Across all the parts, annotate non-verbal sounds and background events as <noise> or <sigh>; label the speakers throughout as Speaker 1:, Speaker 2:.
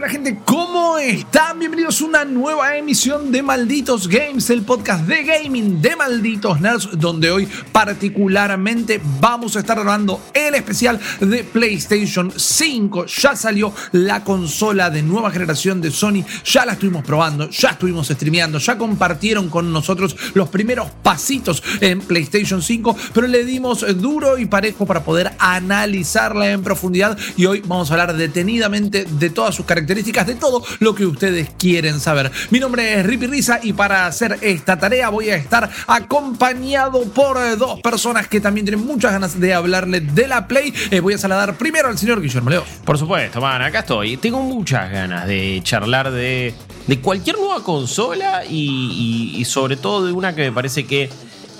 Speaker 1: Hola gente, ¿cómo están? Bienvenidos a una nueva emisión de Malditos Games, el podcast de gaming de Malditos Nerds, donde hoy particularmente vamos a estar grabando el especial de PlayStation 5. Ya salió la consola de nueva generación de Sony, ya la estuvimos probando, ya estuvimos streameando, ya compartieron con nosotros los primeros pasitos en PlayStation 5, pero le dimos duro y parejo para poder analizarla en profundidad y hoy vamos a hablar detenidamente de todas sus características, de todo lo que ustedes quieren saber. Mi nombre es Rippy Risa y para hacer esta tarea voy a estar acompañado por eh, dos personas que también tienen muchas ganas de hablarle de la Play. Eh, voy a saludar primero al señor Guillermo Leo.
Speaker 2: Por supuesto, man, acá estoy. Tengo muchas ganas de charlar de, de cualquier nueva consola y, y- y sobre todo de una que me parece que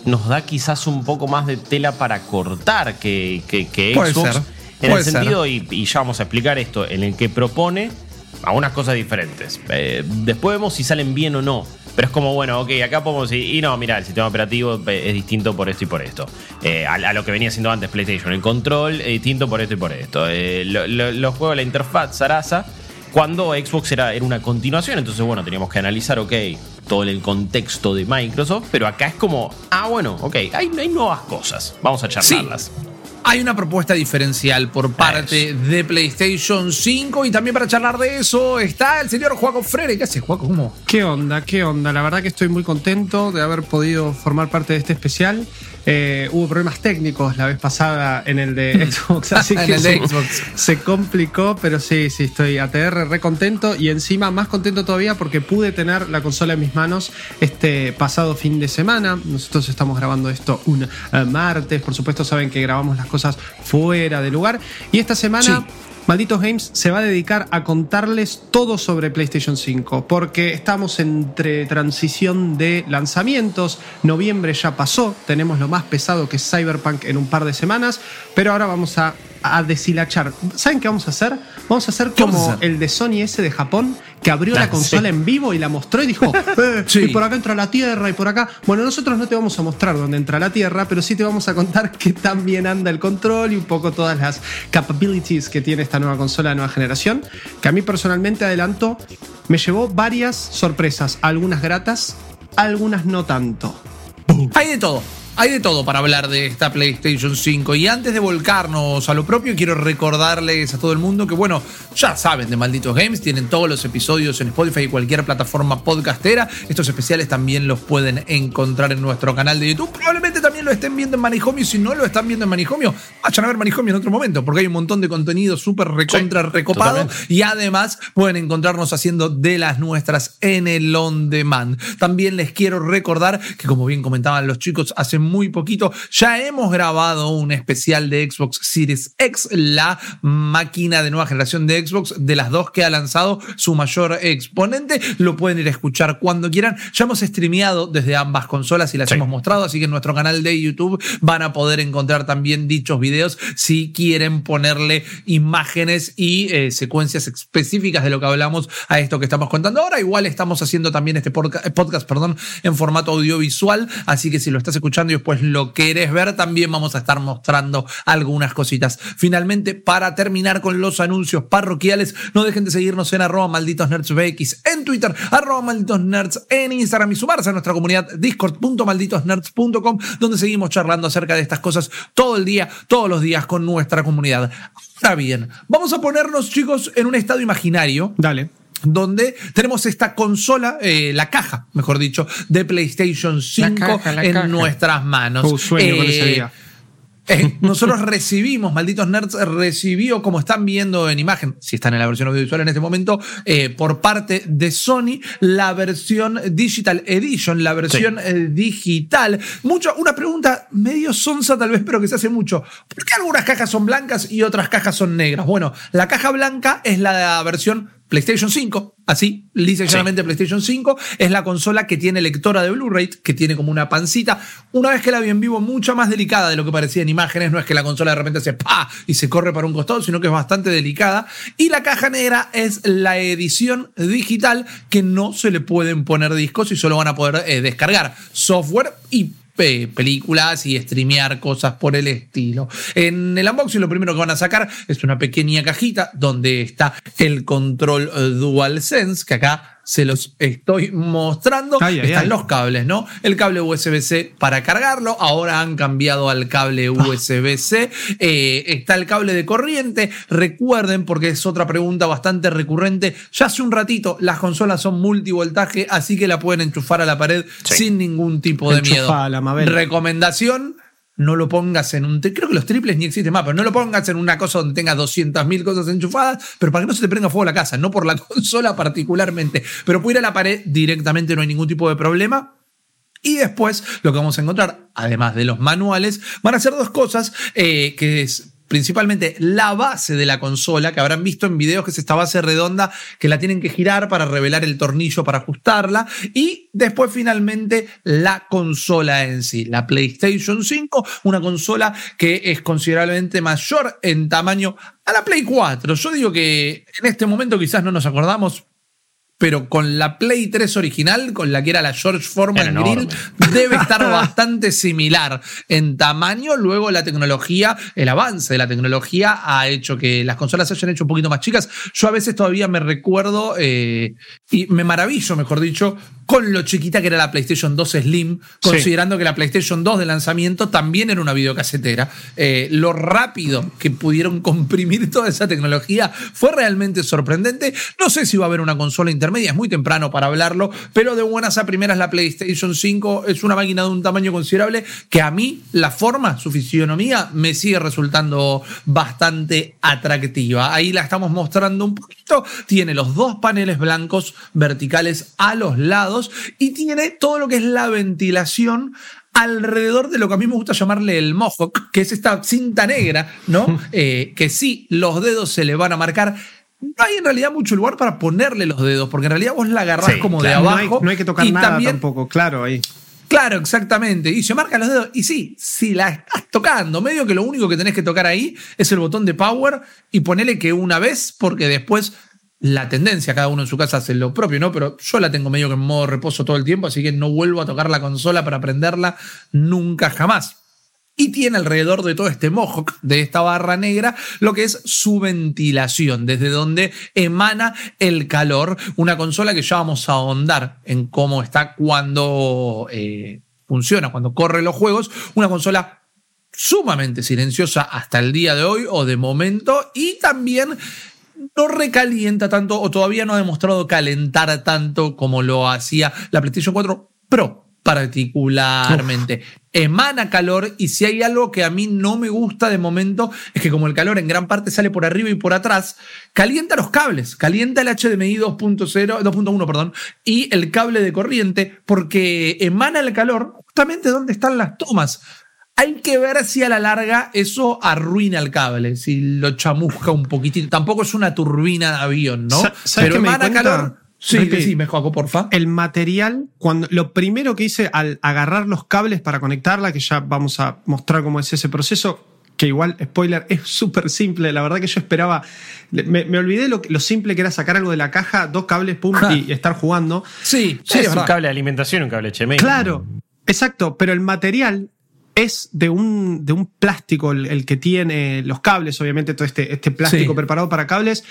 Speaker 2: nos da quizás un poco más de tela para cortar que, que, que
Speaker 1: Puede
Speaker 2: Xbox.
Speaker 1: ser,
Speaker 2: En el sentido, y, y ya vamos a explicar esto, en el que propone algunas cosas diferentes. Eh, después vemos si salen bien o no. Pero es como, bueno, ok, acá podemos decir, y no, mira, el sistema operativo eh, es distinto por esto y por esto. Eh, a, a lo que venía siendo antes PlayStation. El control es distinto por esto y por esto. Eh, lo- lo- los juegos, la interfaz, Sarasa, cuando Xbox era, era una continuación. Entonces, bueno, teníamos que analizar, ok, todo el contexto de Microsoft. Pero acá es como, ah, bueno, ok, hay, hay nuevas cosas. Vamos a charlarlas.
Speaker 1: Hay una propuesta diferencial por parte de PlayStation 5 y también para charlar de eso está el señor Juaco Freire. ¿Qué hace, Juaco? ¿Cómo?
Speaker 3: ¿Qué onda? ¿Qué onda? La verdad que estoy muy contento de haber podido formar parte de este especial. Eh, hubo problemas técnicos la vez pasada en el de Xbox, <laughs> así
Speaker 1: En
Speaker 3: que
Speaker 1: el de
Speaker 3: se,
Speaker 1: Xbox.
Speaker 3: se complicó, pero sí, sí, estoy ATR re contento y encima más contento todavía porque pude tener la consola en mis manos este pasado fin de semana. Nosotros estamos grabando esto un eh, martes, por supuesto saben que grabamos las cosas fuera de lugar y esta semana...
Speaker 1: Sí.
Speaker 3: Malditos Games se va a dedicar a contarles todo sobre PlayStation 5, porque estamos entre transición de lanzamientos, noviembre ya pasó, tenemos lo más pesado que es Cyberpunk en un par de semanas, pero ahora vamos a, a deshilachar. ¿Saben qué vamos a hacer? Vamos a hacer
Speaker 1: ¿Qué vamos
Speaker 3: como
Speaker 1: a hacer?
Speaker 3: el de Sony ese de Japón, que abrió
Speaker 2: Ah,
Speaker 3: la consola
Speaker 2: sí.
Speaker 3: en vivo y la mostró y dijo, <laughs> "Eh,
Speaker 1: Sí.
Speaker 3: y por acá entra la Tierra y por acá... Bueno, nosotros no te vamos a mostrar dónde entra la Tierra, pero sí te vamos a contar <laughs> qué tan bien anda el control y un poco todas las capabilities que tiene esta nueva consola de nueva generación, que a mí personalmente adelanto, me llevó varias sorpresas, algunas gratas, algunas no tanto.
Speaker 1: Hay de todo. Hay de todo para hablar de esta PlayStation 5. Y antes de volcarnos a lo propio, quiero recordarles a todo el mundo que, bueno, ya saben de Malditos Games, tienen todos los episodios en Spotify y cualquier plataforma podcastera. Estos especiales también los pueden encontrar en nuestro canal de YouTube. Probablemente también lo estén viendo en Manijomio. Si no lo están viendo en Manijomio, vayan a ver Manijomio en otro momento, porque hay un montón de contenido súper recontra recopado.
Speaker 2: totalmente.
Speaker 1: Y además pueden encontrarnos haciendo de las nuestras en el on demand. También les quiero recordar que como bien comentaban los chicos hace muy poquito, ya hemos grabado un especial de Xbox Series X, la máquina de nueva generación de Xbox, de las dos que ha lanzado su mayor exponente. Lo pueden ir a escuchar cuando quieran. Ya hemos streameado desde ambas consolas y las
Speaker 2: Sí.
Speaker 1: hemos mostrado, así que en nuestro canal de YouTube van a poder encontrar también dichos videos si quieren ponerle imágenes y eh, secuencias específicas de lo que hablamos a esto que estamos contando ahora. Igual estamos haciendo también este podca- podcast, perdón, en formato audiovisual, así que si lo estás escuchando y después lo querés ver, también vamos a estar mostrando algunas cositas. Finalmente, para terminar con los anuncios parroquiales, no dejen de seguirnos en arroba malditos nerds BX en Twitter, arroba malditos nerds en Instagram y sumarse a nuestra comunidad discord.malditosnerds.com donde seguimos charlando acerca de estas cosas todo el día, todos los días con nuestra comunidad. Ahora bien, vamos a ponernos chicos en un estado imaginario
Speaker 3: Dale.
Speaker 1: Donde tenemos esta consola, eh, la caja, mejor dicho, de PlayStation 5
Speaker 3: caja, la
Speaker 1: en
Speaker 3: caja.
Speaker 1: nuestras manos.
Speaker 3: Uh, sueño con ese día.
Speaker 1: eh, nosotros recibimos, malditos nerds, recibió, como están viendo en imagen, si están en la versión audiovisual en este momento, eh, por parte de Sony, la versión Digital Edition, la versión eh, digital. Mucho, una pregunta medio sonsa tal vez, pero que se hace mucho. ¿Por qué algunas cajas son blancas y otras cajas son negras? Bueno, la caja blanca es la versión PlayStation 5, así, lisa llanamente PlayStation 5, es la consola que tiene lectora de Blu-ray, que tiene como una pancita. Una vez que la vi en vivo, mucho más delicada de lo que parecía en imágenes. No es que la consola de repente se pa y se corre para un costado, sino que es bastante delicada. Y la caja negra es la edición digital que no se le pueden poner discos y solo van a poder eh, descargar software y películas y streamear cosas por el estilo. En el unboxing lo primero que van a sacar es una pequeña cajita donde está el control eh, DualSense, que acá se los estoy mostrando. Están los cables, ¿no? El cable USB-C para cargarlo. Ahora han cambiado al cable ah. USB-C. Eh, está el cable de corriente. Recuerden, porque es otra pregunta bastante recurrente. Ya hace un ratito las consolas son multivoltaje, así que la pueden enchufar a la pared sin ningún tipo de miedo. Recomendación no lo pongas en un. Creo que los triples ni existen más, pero no lo pongas en una cosa donde tengas 200.000 cosas enchufadas, pero para que no se te prenda fuego la casa, no por la <laughs> consola particularmente. Pero puede ir a la pared directamente, no hay ningún tipo de problema. Y después lo que vamos a encontrar, además de los manuales, van a ser dos cosas eh, que es principalmente la base de la consola, que habrán visto en videos que es esta base redonda que la tienen que girar para revelar el tornillo para ajustarla, y después finalmente la consola en sí, la PlayStation 5, una consola que es considerablemente mayor en tamaño a la Play 4. Yo digo que en este momento quizás no nos acordamos, pero con la Play 3 original, con la que era la George Foreman Grill, debe estar bastante similar en tamaño. Luego la tecnología, el avance de la tecnología ha hecho que las consolas se hayan hecho un poquito más chicas. Yo a veces todavía me recuerdo eh, y me maravillo, mejor dicho, con lo chiquita que era la PlayStation 2 Slim, considerando que la PlayStation 2 de lanzamiento también era una videocasetera. Eh, lo rápido que pudieron comprimir toda esa tecnología fue realmente sorprendente. No sé si va a haber una consola intermedia, es muy temprano para hablarlo, pero de buenas a primeras la PlayStation 5 es una máquina de un tamaño considerable que a mí la forma, su fisionomía, me sigue resultando bastante atractiva. Ahí la estamos mostrando un poquito. Tiene los dos paneles blancos verticales a los lados y tiene todo lo que es la ventilación alrededor de lo que a mí me gusta llamarle el mohawk, que es esta cinta negra, ¿no? Eh, que sí, los dedos se le van a marcar. No hay en realidad mucho lugar para ponerle los dedos, porque en realidad vos la agarrás como de abajo.
Speaker 3: No hay, que tocar nada tampoco, claro, ahí.
Speaker 1: Claro, exactamente. Y se marcan los dedos. Y sí, si la estás tocando, medio que lo único que tenés que tocar ahí es el botón de power y ponele que una vez, porque después la tendencia, cada uno en su casa hace lo propio, ¿no? Pero yo la tengo medio que en modo reposo todo el tiempo, así que no vuelvo a tocar la consola para aprenderla nunca jamás. Y tiene alrededor de todo este mohawk, <laughs> de esta barra negra, lo que es su ventilación, desde donde emana el calor. Una consola que ya vamos a ahondar en cómo está cuando eh, funciona, cuando corre los juegos. Una consola sumamente silenciosa hasta el día de hoy o de momento y también no recalienta tanto o todavía no ha demostrado calentar tanto como lo hacía la PlayStation 4 Pro particularmente. Emana calor y si hay algo que a mí no me gusta de momento es que como el calor en gran parte sale por arriba y por atrás, calienta los cables, calienta el HDMI 2.0, 2.1, perdón, y el cable de corriente porque emana el calor justamente donde están las tomas. Hay que ver si a la larga eso arruina el cable, si lo chamusca un poquitito. Tampoco es una turbina de avión, ¿no?
Speaker 3: Pero emana calor.
Speaker 1: Sí, sí, me juego, porfa.
Speaker 3: El material, cuando lo primero que hice al agarrar los cables para conectarla, que ya vamos a mostrar cómo es ese proceso, que igual, spoiler, es súper simple. La verdad que yo esperaba. Me, olvidé lo, lo, simple que era sacar algo de la caja, dos cables, pum, y, estar jugando.
Speaker 1: Sí,
Speaker 2: sí es, un cable de alimentación, un cable HMI.
Speaker 3: Claro, exacto, pero el material es de un, de un plástico el, que tiene los cables, obviamente todo este, este plástico preparado para cables.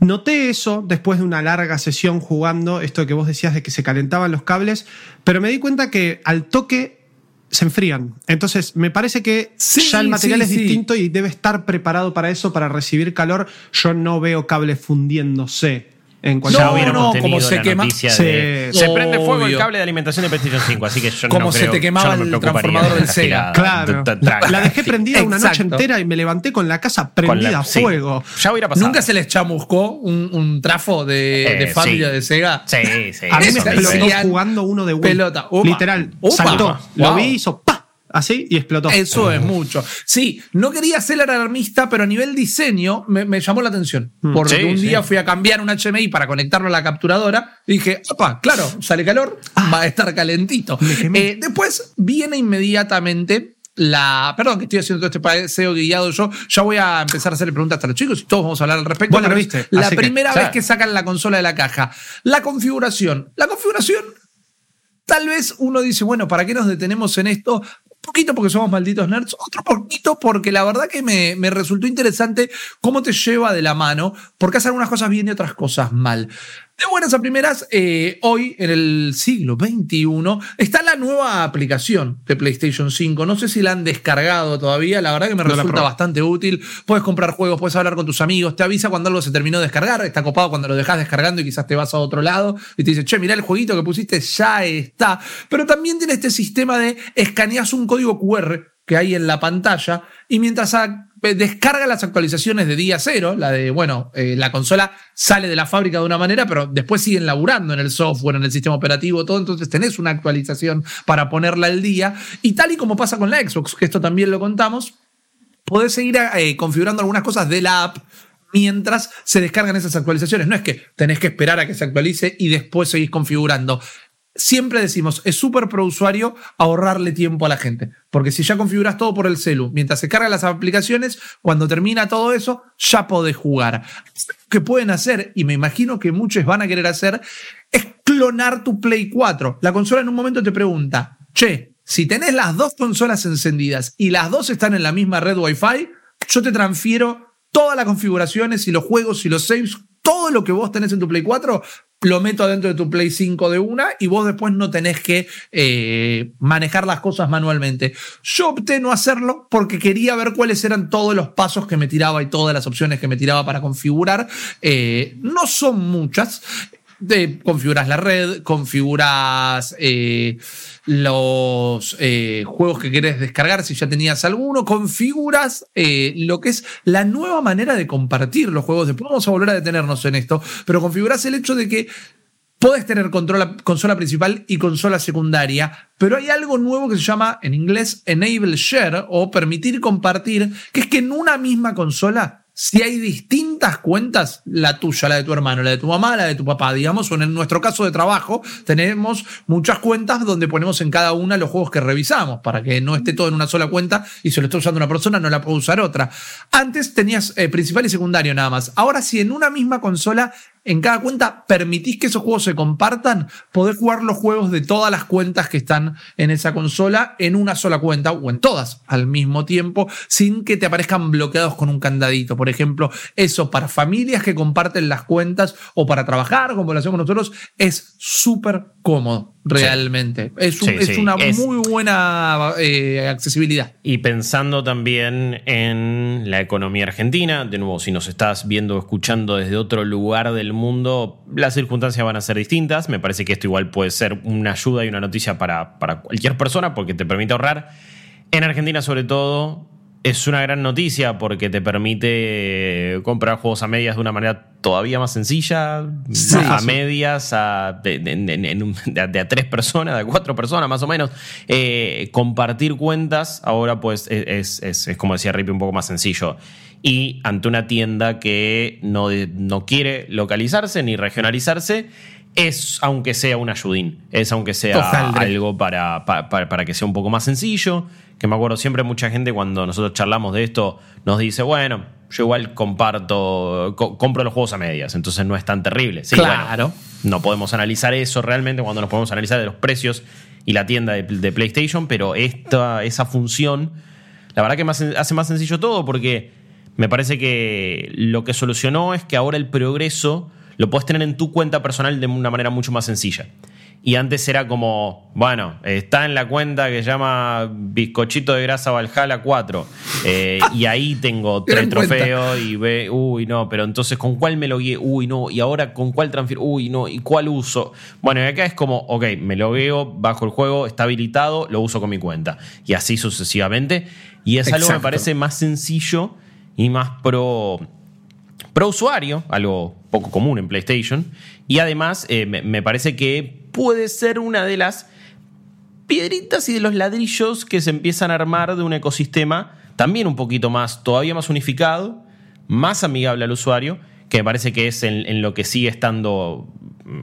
Speaker 3: Noté eso después de una larga sesión jugando, esto que vos decías de que se calentaban los cables, pero me di cuenta que al toque se enfrían. Entonces, me parece que ya el material es distinto y debe estar preparado para eso, para recibir calor. Yo no veo cables fundiéndose
Speaker 2: en hubiéramos tenido se la noticia se, se prende fuego el cable de alimentación de PlayStation 5, así que yo
Speaker 1: como
Speaker 2: no
Speaker 1: creo, se te quemaba el transformador del <laughs> Sega.
Speaker 3: Claro. La dejé prendida una noche entera y me levanté con la casa prendida a fuego.
Speaker 2: Ya hubiera pasado.
Speaker 1: ¿Nunca se les chamuscó un, un trafo de, de eh, familia de Sega?
Speaker 2: Sí, sí.
Speaker 3: A mí me explotó jugando uno de Wii.
Speaker 1: Pelota.
Speaker 3: Literal. Saltó. Lo vi y hizo ¡pa! Así y explotó.
Speaker 1: Eso es mucho. Sí, no quería ser alarmista, pero a nivel diseño me, me llamó la atención.
Speaker 3: Mm.
Speaker 1: Porque
Speaker 2: Sí,
Speaker 1: un
Speaker 2: sí.
Speaker 1: día fui a cambiar un HMI para conectarlo a la capturadora y dije, opa, claro, sale calor, va a estar calentito. Eh, después viene inmediatamente la. Perdón que estoy haciendo todo este paseo guiado yo. Ya voy a empezar a hacerle preguntas a los chicos y todos vamos a hablar al respecto.
Speaker 3: Vos la viste,
Speaker 1: La
Speaker 3: que,
Speaker 1: primera
Speaker 2: claro.
Speaker 1: vez que sacan la consola de la caja. La configuración. La configuración Tal vez uno dice, bueno, ¿para qué nos detenemos en esto? Poquito porque somos malditos nerds, otro poquito porque la verdad que me, me resultó interesante cómo te lleva de la mano, porque hace algunas cosas bien y otras cosas mal. De buenas a primeras, eh, hoy en el siglo XXI está la nueva aplicación de PlayStation 5. No sé si la han descargado todavía, la verdad que me
Speaker 3: No
Speaker 1: resulta bastante útil. Puedes comprar juegos, puedes hablar con tus amigos, te avisa cuando algo se terminó de descargar, está copado cuando lo dejas descargando y quizás te vas a otro lado y te dice, che, mirá el jueguito que pusiste, ya está. Pero también tiene este sistema de escaneas un código QR que hay en la pantalla y mientras a- descarga las actualizaciones de día cero, la de, bueno, eh, la consola sale de la fábrica de una manera, pero después siguen laburando en el software, en el sistema operativo, todo, entonces tenés una actualización para ponerla al día. Y tal y como pasa con la Xbox, que esto también lo contamos, podés seguir eh, configurando algunas cosas de la app mientras se descargan esas actualizaciones. No es que tenés que esperar a que se actualice y después seguís configurando. Siempre decimos, es súper pro usuario ahorrarle tiempo a la gente. Porque si ya configuras todo por el celu, mientras se cargan las aplicaciones, cuando termina todo eso, ya podés jugar. que pueden hacer, y me imagino que muchos van a querer hacer, es clonar tu Play 4. La consola en un momento te pregunta, che, si tenés las dos consolas encendidas y las dos están en la misma red Wi-Fi, yo te transfiero todas las configuraciones y los juegos y los saves, todo lo que vos tenés en tu Play 4, lo meto adentro de tu Play 5 de una y vos después no tenés que eh, manejar las cosas manualmente. Yo opté no hacerlo porque quería ver cuáles eran todos los pasos que me tiraba y todas las opciones que me tiraba para configurar. Eh, no son muchas. Configuras la red, configuras eh, los eh, juegos que querés descargar si ya tenías alguno, configuras eh, lo que es la nueva manera de compartir los juegos. Después vamos a volver a detenernos en esto, pero configuras el hecho de que Podés tener controla- consola principal y consola secundaria, pero hay algo nuevo que se llama en inglés Enable Share o permitir compartir, que es que en una misma consola, si hay distintas cuentas, la tuya, la de tu hermano, la de tu mamá, la de tu papá, digamos, o en nuestro caso de trabajo, tenemos muchas cuentas donde ponemos en cada una los juegos que revisamos, para que no esté todo en una sola cuenta y si lo está usando una persona, no la puede usar otra. Antes tenías eh, principal y secundario nada más. Ahora, si en una misma consola en cada cuenta permitís que esos juegos se compartan, podés jugar los juegos de todas las cuentas que están en esa consola en una sola cuenta o en todas al mismo tiempo, sin que te aparezcan bloqueados con un candadito. Por ejemplo, eso para familias que comparten las cuentas o para trabajar, como lo hacemos nosotros, es súper cómodo, realmente. Es, un-
Speaker 2: Sí,
Speaker 1: es
Speaker 2: sí.
Speaker 1: una
Speaker 2: Es-
Speaker 1: muy buena eh, accesibilidad.
Speaker 2: Y pensando también en la economía argentina, de nuevo, si nos estás viendo o escuchando desde otro lugar del mundo, las circunstancias van a ser distintas. Me parece que esto igual puede ser una ayuda y una noticia para, para cualquier persona porque te permite ahorrar. En Argentina, sobre todo, es una gran noticia porque te permite comprar juegos a medias de una manera todavía más sencilla,
Speaker 1: Sí.
Speaker 2: a medias, a, de, a- de a tres personas, de a cuatro personas más o menos. Eh, compartir cuentas ahora pues es, es- es, como decía Rippy, un poco más sencillo. Y ante una tienda que no, no quiere localizarse ni regionalizarse, es aunque sea un ayudín, es aunque sea
Speaker 1: Total,
Speaker 2: algo para, pa- pa- para que sea un poco más sencillo. Que me acuerdo siempre mucha gente cuando nosotros charlamos de esto nos dice, bueno, yo igual comparto, co- compro los juegos a medias, entonces no es tan terrible. Sí,
Speaker 1: Claro.
Speaker 2: bueno, no podemos analizar eso realmente cuando nos podemos analizar de los precios y la tienda de, de PlayStation, pero esta, esa función, la verdad que más- hace más sencillo todo porque me parece que lo que solucionó es que ahora el progreso lo puedes tener en tu cuenta personal de una manera mucho más sencilla. Y antes era como, bueno, está en la cuenta que se llama Bizcochito de Grasa Valhalla 4. eh, y ahí tengo <laughs> tres trofeos y ve, uy, no, pero entonces ¿con cuál me logué? Uy, no, y ahora ¿con cuál transfiero? Uy, no, ¿y cuál uso? Bueno, y acá es como, ok, me logueo, bajo el juego, está habilitado, lo uso con mi cuenta. Y así sucesivamente. Y es algo que me parece más sencillo y más pro pro usuario, algo poco común en PlayStation. Y además, eh, me, me parece que puede ser una de las piedritas y de los ladrillos que se empiezan a armar de un ecosistema también un poquito más, todavía más unificado, más amigable al usuario, que me parece que es en, lo que sigue estando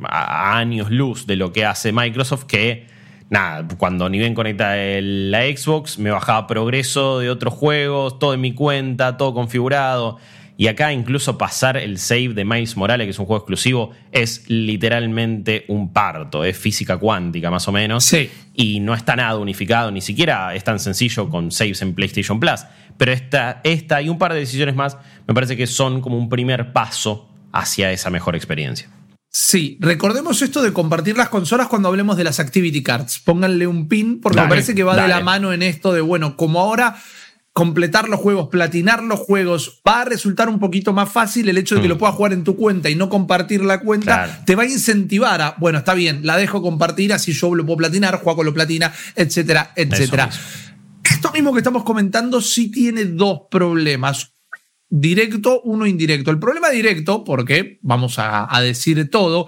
Speaker 2: a, a años luz de lo que hace Microsoft, que nada, cuando ni bien conecta la Xbox, me bajaba progreso de otros juegos, todo en mi cuenta, todo configurado. Y acá incluso pasar el save de Miles Morales, que es un juego exclusivo, es literalmente un parto, es física cuántica más o menos.
Speaker 1: Sí.
Speaker 2: Y no está nada unificado, ni siquiera es tan sencillo con saves en PlayStation Plus. Pero esta, esta y un par de decisiones más me parece que son como un primer paso hacia esa mejor experiencia.
Speaker 1: Sí, recordemos esto de compartir las consolas cuando hablemos de las activity cards. Pónganle un pin, porque
Speaker 2: Dale,
Speaker 1: me parece que va de la mano en esto de, bueno, como ahora completar los juegos, platinar los juegos, va a resultar un poquito más fácil el hecho de que
Speaker 2: Mm.
Speaker 1: lo puedas jugar en tu cuenta y no compartir la cuenta,
Speaker 2: Claro.
Speaker 1: te va a incentivar a, bueno, está bien, la dejo compartir, así yo lo puedo platinar, juego lo platina, etcétera, etcétera. Esto mismo que estamos comentando sí tiene dos problemas directo, uno indirecto. El problema directo, porque vamos a, a decir todo,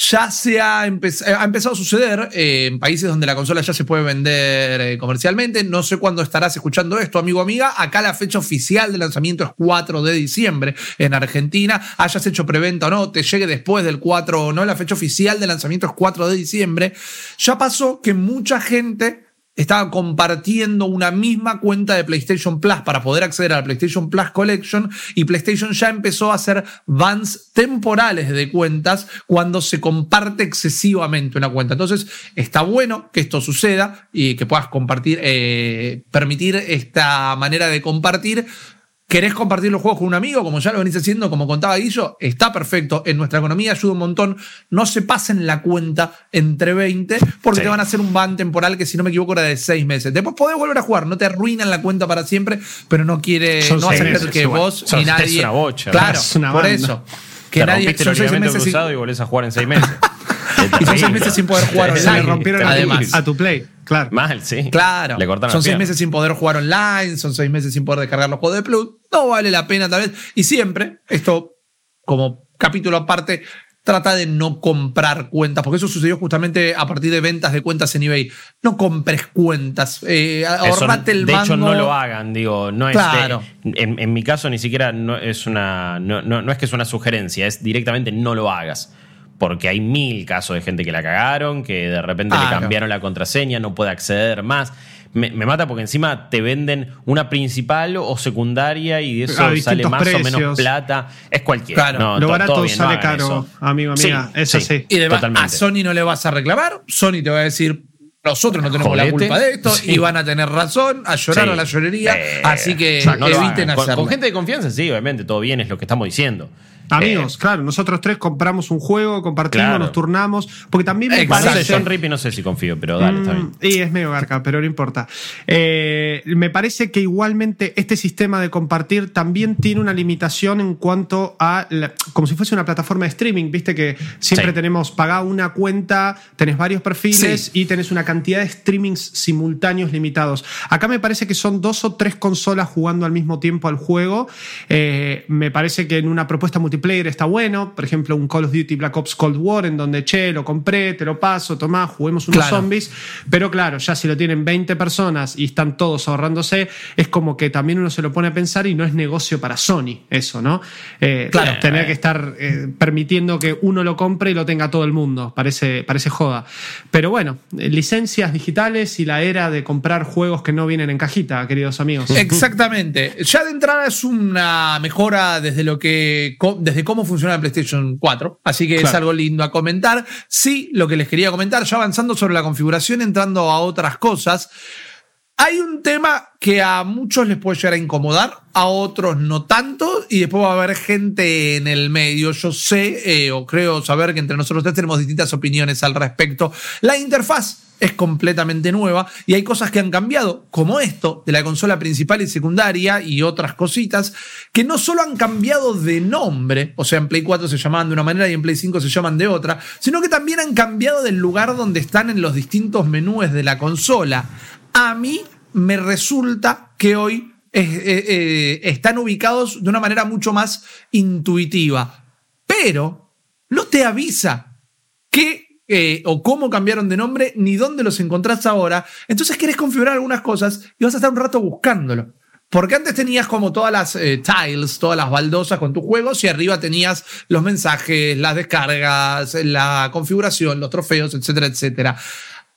Speaker 1: ya se ha, empe- ha empezado a suceder eh, en países donde la consola ya se puede vender eh, comercialmente. No sé cuándo estarás escuchando esto, amigo amiga. Acá la fecha oficial de lanzamiento es 4 de diciembre en Argentina. Hayas hecho preventa o no, te llegue después del 4 o no, la fecha oficial de lanzamiento es 4 de diciembre. Ya pasó que mucha gente estaba compartiendo una misma cuenta de PlayStation Plus para poder acceder a la PlayStation Plus Collection y PlayStation ya empezó a hacer bans temporales de cuentas cuando se comparte excesivamente una cuenta. Entonces está bueno que esto suceda y que puedas compartir, eh, permitir esta manera de compartir. ¿Querés compartir los juegos con un amigo? Como ya lo venís haciendo, como contaba Guillo, está perfecto. En nuestra economía ayuda un montón. No se pasen la cuenta entre 20 porque
Speaker 2: Sí.
Speaker 1: te van a hacer un ban temporal que, si no me equivoco, era de 6 meses. Después podés volver a jugar. No te arruinan la cuenta para siempre, pero no quiere.
Speaker 3: Son
Speaker 1: no va a
Speaker 3: meses
Speaker 1: que
Speaker 3: igual.
Speaker 1: vos
Speaker 2: Son-
Speaker 1: ni
Speaker 2: es
Speaker 1: nadie.
Speaker 2: una bocha,
Speaker 1: Claro,
Speaker 3: es una
Speaker 1: por
Speaker 3: banda.
Speaker 1: eso. Que
Speaker 2: Te
Speaker 1: nadie.
Speaker 2: el
Speaker 1: Son seis
Speaker 2: ligamento
Speaker 1: meses sin-
Speaker 2: cruzado y volvés a jugar en seis <laughs> meses.
Speaker 1: y son seis meses sin poder jugar
Speaker 3: le
Speaker 1: online.
Speaker 3: rompieron
Speaker 1: Además.
Speaker 3: a tu Play, claro.
Speaker 2: Mal, sí.
Speaker 1: Claro.
Speaker 2: Le cortaron
Speaker 1: son
Speaker 2: la
Speaker 1: seis
Speaker 2: pierna.
Speaker 1: meses sin poder jugar online, son seis meses sin poder descargar los juegos de Plus. No vale la pena tal vez. Y siempre, esto como capítulo aparte, trata de no comprar cuentas, porque eso sucedió justamente a partir de ventas de cuentas en eBay. No compres cuentas, eh, ahorrate el
Speaker 2: de hecho,
Speaker 1: mango.
Speaker 2: no lo hagan, digo, no es
Speaker 1: Claro.
Speaker 2: de- en, en mi caso ni siquiera no es una no, no- no es que es una sugerencia, es directamente no lo hagas. Porque hay mil casos de gente que la cagaron, que de repente le cambiaron la contraseña, no puede acceder más. Me, me mata porque encima te venden una principal o secundaria y de eso sale más o menos plata. Es cualquiera.
Speaker 1: Claro.
Speaker 2: No,
Speaker 3: Lo
Speaker 2: to-
Speaker 3: barato
Speaker 2: todo bien, no
Speaker 3: sale caro,
Speaker 2: eso.
Speaker 3: amigo, amiga. Eso sí.
Speaker 1: Y además, a. Sony no le vas a reclamar, Sony te va a decir, nosotros no tenemos la culpa de esto,
Speaker 2: Sí.
Speaker 1: y van a tener razón, a llorar
Speaker 2: Sí.
Speaker 1: a la llorería,
Speaker 2: Eh,
Speaker 1: así que
Speaker 2: o sea, no lo
Speaker 1: eviten.
Speaker 2: Con-
Speaker 1: hacerlo.
Speaker 2: Con, gente de confianza, sí, obviamente, todo bien, es lo que estamos diciendo.
Speaker 3: Amigos,
Speaker 2: Eh,
Speaker 3: claro, nosotros tres compramos un juego, compartimos,
Speaker 2: Claro.
Speaker 3: nos turnamos, porque también me
Speaker 1: Exacto.
Speaker 3: parece...
Speaker 2: John Rippy no sé si confío, pero dale, está bien.
Speaker 3: Mm, Y es medio garca, pero no importa. Eh, me parece que igualmente este sistema de compartir también tiene una limitación en cuanto a, la- como si fuese una plataforma de streaming, viste que siempre
Speaker 2: Sí.
Speaker 3: tenemos pagada una cuenta, tenés varios perfiles
Speaker 1: Sí.
Speaker 3: y tenés una cantidad de streamings simultáneos limitados. Acá me parece que son dos o tres consolas jugando al mismo tiempo al juego. Eh, me parece que en una propuesta multiplayer está bueno, por ejemplo, un Call of Duty Black Ops Cold War, en donde, che, lo compré, te lo paso, tomá, juguemos unos
Speaker 1: Claro.
Speaker 3: zombies. Pero claro, ya si lo tienen 20 personas y están todos ahorrándose, es como que también uno se lo pone a pensar y no es negocio para Sony, eso, ¿no? Eh,
Speaker 1: Claro.
Speaker 3: Tener que estar eh, permitiendo que uno lo compre y lo tenga todo el mundo, parece, parece joda. Pero bueno, eh, licencias digitales y la era de comprar juegos que no vienen en cajita, queridos amigos.
Speaker 1: Exactamente. Ya de entrada es una mejora desde lo que desde cómo funciona la PlayStation 4, así que es algo lindo a comentar. Sí, lo que les quería comentar, ya avanzando sobre la configuración, entrando a otras cosas. Hay un tema que a muchos les puede llegar a incomodar, a otros no tanto, y después va a haber gente en el medio. Yo sé eh, o creo saber que entre nosotros tres tenemos distintas opiniones al respecto. La interfaz es completamente nueva y hay cosas que han cambiado, como esto de la consola principal y secundaria y otras cositas, que no solo han cambiado de nombre, o sea, en Play 4 se llamaban de una manera y en Play 5 se llaman de otra, sino que también han cambiado del lugar donde están en los distintos menús de la consola. A mí me resulta que hoy eh, eh, están ubicados de una manera mucho más intuitiva, pero no te avisa que eh, o cómo cambiaron de nombre, ni dónde los encontrás ahora. Entonces querés configurar algunas cosas y vas a estar un rato buscándolo. Porque antes tenías como todas las eh, tiles, todas las baldosas con tus juegos y arriba tenías los mensajes, las descargas, la configuración, los trofeos, etcétera, etcétera.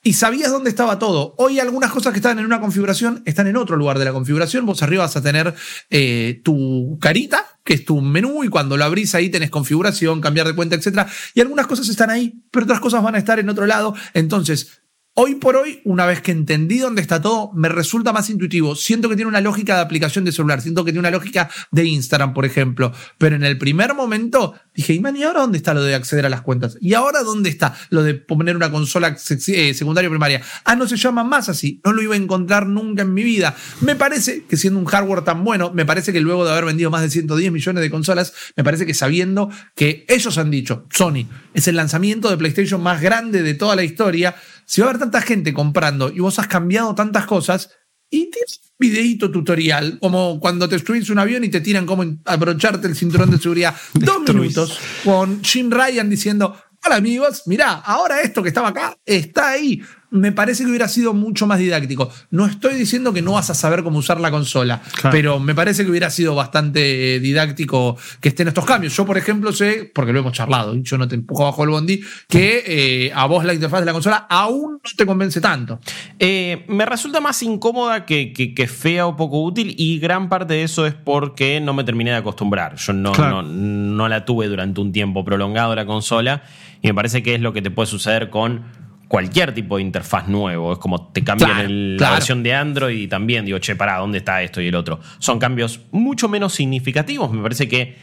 Speaker 1: Y sabías dónde estaba todo. Hoy algunas cosas que estaban en una configuración están en otro lugar de la configuración. Vos arriba vas a tener eh, tu carita, que es tu menú, y cuando lo abrís ahí tenés configuración, cambiar de cuenta, etcétera. Y algunas cosas están ahí, pero otras cosas van a estar en otro lado. Entonces, Hoy por hoy, una vez que entendí dónde está todo, me resulta más intuitivo. Siento que tiene una lógica de aplicación de celular, siento que tiene una lógica de Instagram, por ejemplo. Pero en el primer momento dije, ¿y man, ¿y ahora dónde está lo de acceder a las cuentas? ¿Y ahora dónde está lo de poner una consola eh, secundaria o primaria? Ah, no se llama más así. No lo iba a encontrar nunca en mi vida. Me parece que siendo un hardware tan bueno, me parece que luego de haber vendido más de 110 millones de consolas, me parece que sabiendo que ellos han dicho, Sony, es el lanzamiento de PlayStation más grande de toda la historia si va a haber tanta gente comprando y vos has cambiado tantas cosas, y tienes un videito tutorial, como cuando te subís un avión y te tiran como abrocharte el cinturón de seguridad. Dos minutos con Jim Ryan diciendo, hola amigos, mirá, ahora esto que estaba acá está ahí me parece que hubiera sido mucho más didáctico. No estoy diciendo que no vas a saber cómo usar la consola, pero me parece que hubiera sido bastante didáctico que estén estos cambios. Yo, por ejemplo, sé, porque lo hemos charlado, yo no te empujo bajo el bondi, que eh, a vos la interfaz de la consola aún no te convence tanto.
Speaker 2: Eh, me resulta más incómoda que, que, fea o poco útil y gran parte de eso es porque no me terminé de acostumbrar. Yo no, no, no la tuve durante un tiempo prolongado la consola y me parece que es lo que te puede suceder con cualquier tipo de interfaz nuevo. Es como te cambian la versión de Android y también digo, che, pará, ¿dónde está esto y el otro? Son cambios mucho menos significativos. Me parece que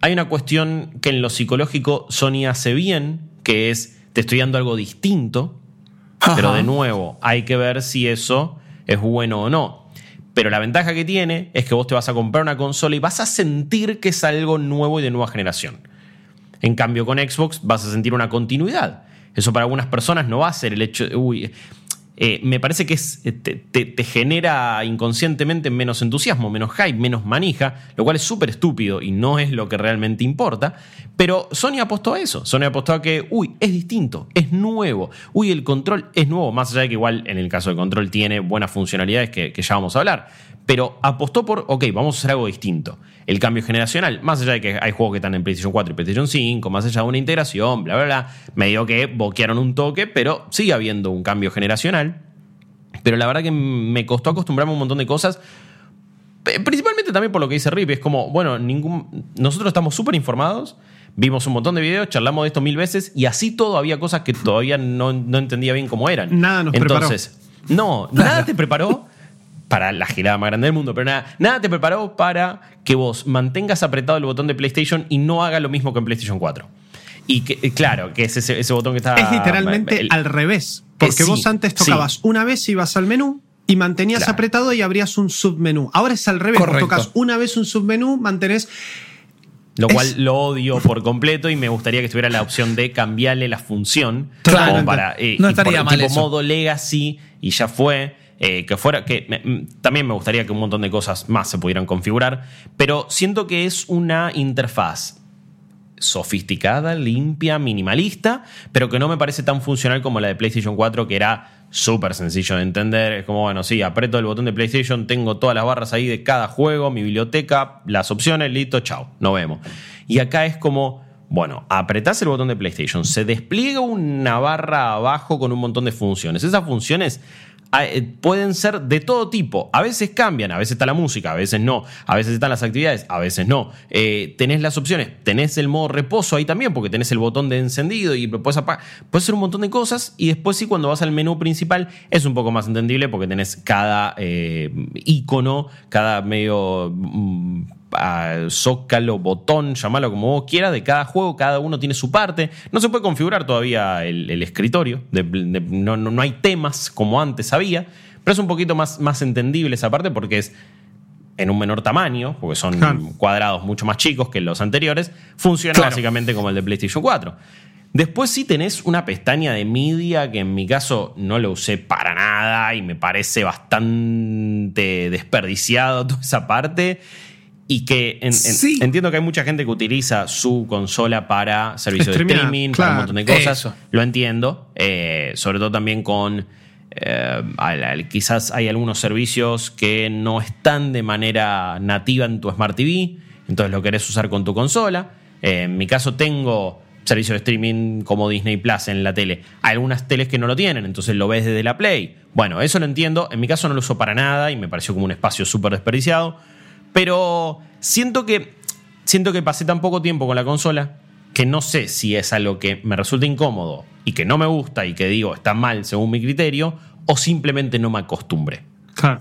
Speaker 2: hay una cuestión que en lo psicológico Sony hace bien, que es te estoy dando algo distinto, pero de nuevo, hay que ver si eso es bueno o no. Pero la ventaja que tiene es que vos te vas a comprar una consola y vas a sentir que es algo nuevo y de nueva generación. En cambio, con Xbox vas a sentir una continuidad. Eso para algunas personas no va a ser el hecho de, uy, eh, me parece que eh, te, genera inconscientemente menos entusiasmo, menos hype, menos manija, lo cual es súper estúpido y no es lo que realmente importa. Pero Sony apostó a eso. Sony apostó a que, uy, es distinto, es nuevo. Uy, el control es nuevo, más allá de que igual en el caso del control tiene buenas funcionalidades que ya vamos a hablar pero apostó por, ok, vamos a hacer algo distinto. El cambio generacional, más allá de que hay juegos que están en PlayStation 4 y PlayStation 5, más allá de una integración, bla, bla, bla, medio que boquearon un toque, pero sigue habiendo un cambio generacional. Pero la verdad que me costó acostumbrarme a un montón de cosas. Principalmente también por lo que dice Rip, es como, bueno, ningún, nosotros estamos súper informados, vimos un montón de videos, charlamos de esto mil veces y así todo había cosas que todavía no, entendía bien cómo eran.
Speaker 3: Nada nos
Speaker 2: Entonces, no, nada te preparó para la girada más grande del mundo, pero nada, nada te preparó para que vos mantengas apretado el botón de PlayStation y no haga lo mismo que en PlayStation 4. Y que, eh, claro, que es ese, botón que está.
Speaker 3: Es literalmente al revés. Porque vos antes tocabas una vez, ibas al menú y mantenías apretado y abrías un submenú. Ahora es al revés. Tocas una vez un submenú, mantenés.
Speaker 2: Lo cual lo odio por completo y me gustaría que estuviera la opción de cambiarle la función.
Speaker 1: Claro.
Speaker 2: para,
Speaker 1: eh, no estaría mal.
Speaker 2: Tipo modo legacy y ya fue. Eh, que fuera, que también me gustaría que un montón de cosas más se pudieran configurar, pero siento que es una interfaz sofisticada, limpia, minimalista, pero que no me parece tan funcional como la de PlayStation 4, que era súper sencillo de entender. Es como, bueno, sí, aprieto el botón de PlayStation, tengo todas las barras ahí de cada juego, mi biblioteca, las opciones, listo, chao, nos vemos. Y acá es como, bueno, apretás el botón de PlayStation, se despliega una barra abajo con un montón de funciones. Esas funciones pueden ser de todo tipo. A veces cambian, a veces está la música, a veces no. A veces están las actividades, a veces no. Eh, tenés las opciones, tenés el modo reposo ahí también, porque tenés el botón de encendido y puedes apagar. Puedes hacer un montón de cosas y después sí, cuando vas al menú principal es un poco más entendible porque tenés cada eh, icono, cada medio... Mm, zócalo, botón, llamalo como vos quieras, de cada juego, cada uno tiene su parte. No se puede configurar todavía el, escritorio, no, no, hay temas como antes había, pero es un poquito más, más entendible esa parte porque es en un menor tamaño, porque son cuadrados mucho más chicos que los anteriores, funciona básicamente como el de PlayStation 4. Después sí tenés una pestaña de media que en mi caso no lo usé para nada y me parece bastante desperdiciado <laughs> toda esa parte y que en- en-
Speaker 1: Sí.
Speaker 2: entiendo que hay mucha gente que utiliza su consola para servicios de streaming, para un montón de cosas.
Speaker 1: Eso.
Speaker 2: Lo entiendo. eh, sobre todo también con. eh, al- al- quizás hay algunos servicios que no están de manera nativa en tu Smart TV, entonces lo querés usar con tu consola. Eh, en mi caso tengo servicio de streaming como Disney Plus en la tele. Hay algunas teles que no lo tienen, entonces lo ves desde la Play. Bueno, eso lo entiendo. En mi caso no lo uso para nada y me pareció como un espacio súper desperdiciado. Pero siento que, siento que pasé tan poco tiempo con la consola que no sé si es algo que me resulta incómodo y que no me gusta y que digo está mal según mi criterio o simplemente no me acostumbré.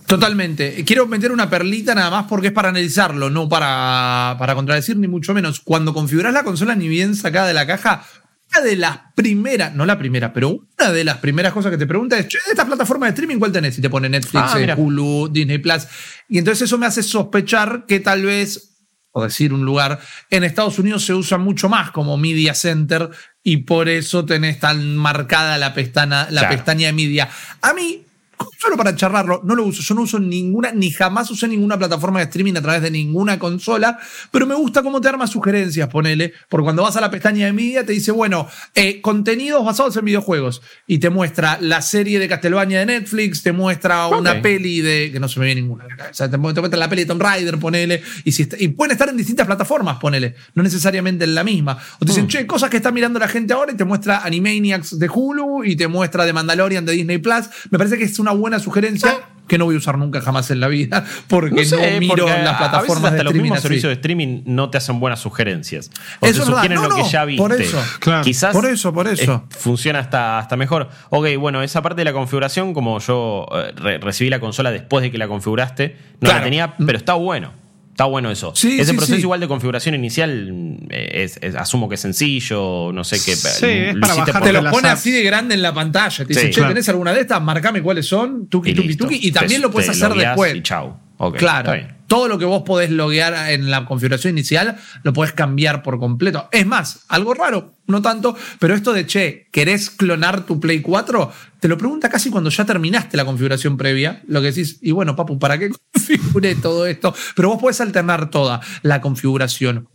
Speaker 1: Totalmente. Quiero meter una perlita nada más porque es para analizarlo, no para, para contradecir ni mucho menos. Cuando configuras la consola ni bien sacada de la caja, una de las primeras, no la primera, pero una de las primeras cosas que te pregunta es, de esta plataforma de streaming, ¿cuál tenés? Y te pone Netflix,
Speaker 2: Ah,
Speaker 1: eh. Hulu, Disney Plus. Y entonces eso me hace sospechar que tal vez, o decir un lugar, en Estados Unidos se usa mucho más como Media Center y por eso tenés tan marcada la pestaña, la
Speaker 2: Claro.
Speaker 1: pestaña de Media. A mí, <laughs> solo para charlarlo, no lo uso. Yo no uso ninguna, ni jamás usé ninguna plataforma de streaming a través de ninguna consola, pero me gusta cómo te arma sugerencias, ponele. Porque cuando vas a la pestaña de media te dice, bueno, eh, contenidos basados en videojuegos. Y te muestra la serie de Castlevania de Netflix, te muestra una peli de. que no se me viene ninguna. O sea, te, mu- te muestra la peli de Tomb Raider, ponele. Y, si está- y pueden estar en distintas plataformas, ponele. No necesariamente en la misma. O te dicen, che, cosas que está mirando la gente ahora y te muestra Animaniacs de Hulu y te muestra The Mandalorian de Disney Plus. Me parece que es una buena sugerencia que no voy a usar nunca jamás en la vida <laughs> porque no,
Speaker 2: No
Speaker 1: miro
Speaker 2: porque
Speaker 1: las
Speaker 2: a veces
Speaker 1: plataformas
Speaker 2: hasta
Speaker 1: de
Speaker 2: los
Speaker 1: streaming
Speaker 2: mismos servicios de streaming no te hacen buenas sugerencias.
Speaker 1: Eso
Speaker 2: O te
Speaker 1: es verdad.
Speaker 2: sugieren
Speaker 1: No,
Speaker 2: lo que ya viste.
Speaker 1: por eso.
Speaker 3: Claro.
Speaker 2: Quizás
Speaker 1: Por eso, por eso.
Speaker 2: funciona hasta, hasta mejor. Ok, bueno, esa parte de la configuración, como yo eh, re- recibí la consola después de que la configuraste, no
Speaker 1: Claro.
Speaker 2: la tenía, pero está bueno. Está bueno eso.
Speaker 1: Sí,
Speaker 2: Ese
Speaker 1: sí,
Speaker 2: proceso
Speaker 1: sí.
Speaker 2: igual de configuración inicial eh, es- es- asumo que es sencillo, no sé qué.
Speaker 3: Sí, es para
Speaker 2: hiciste
Speaker 3: bajar
Speaker 1: Te lo pone
Speaker 3: apps-
Speaker 1: así de grande en la pantalla. Te dice, che,
Speaker 3: Claro.
Speaker 1: ¿tenés alguna de estas? Marcame cuáles son. Tuki,
Speaker 2: y
Speaker 1: tuki, tuki. Y también
Speaker 2: Te-
Speaker 1: lo puedes hacer después.
Speaker 2: Y chau.
Speaker 1: Claro. Todo lo que vos podés loguear en la configuración inicial lo podés cambiar por completo. Es más, algo raro, no tanto, pero esto de che, ¿querés clonar tu Play 4? Te lo pregunta casi cuando ya terminaste la configuración previa. Lo que decís, y bueno, papu, ¿para qué configuré todo esto? Pero vos podés alternar toda la configuración.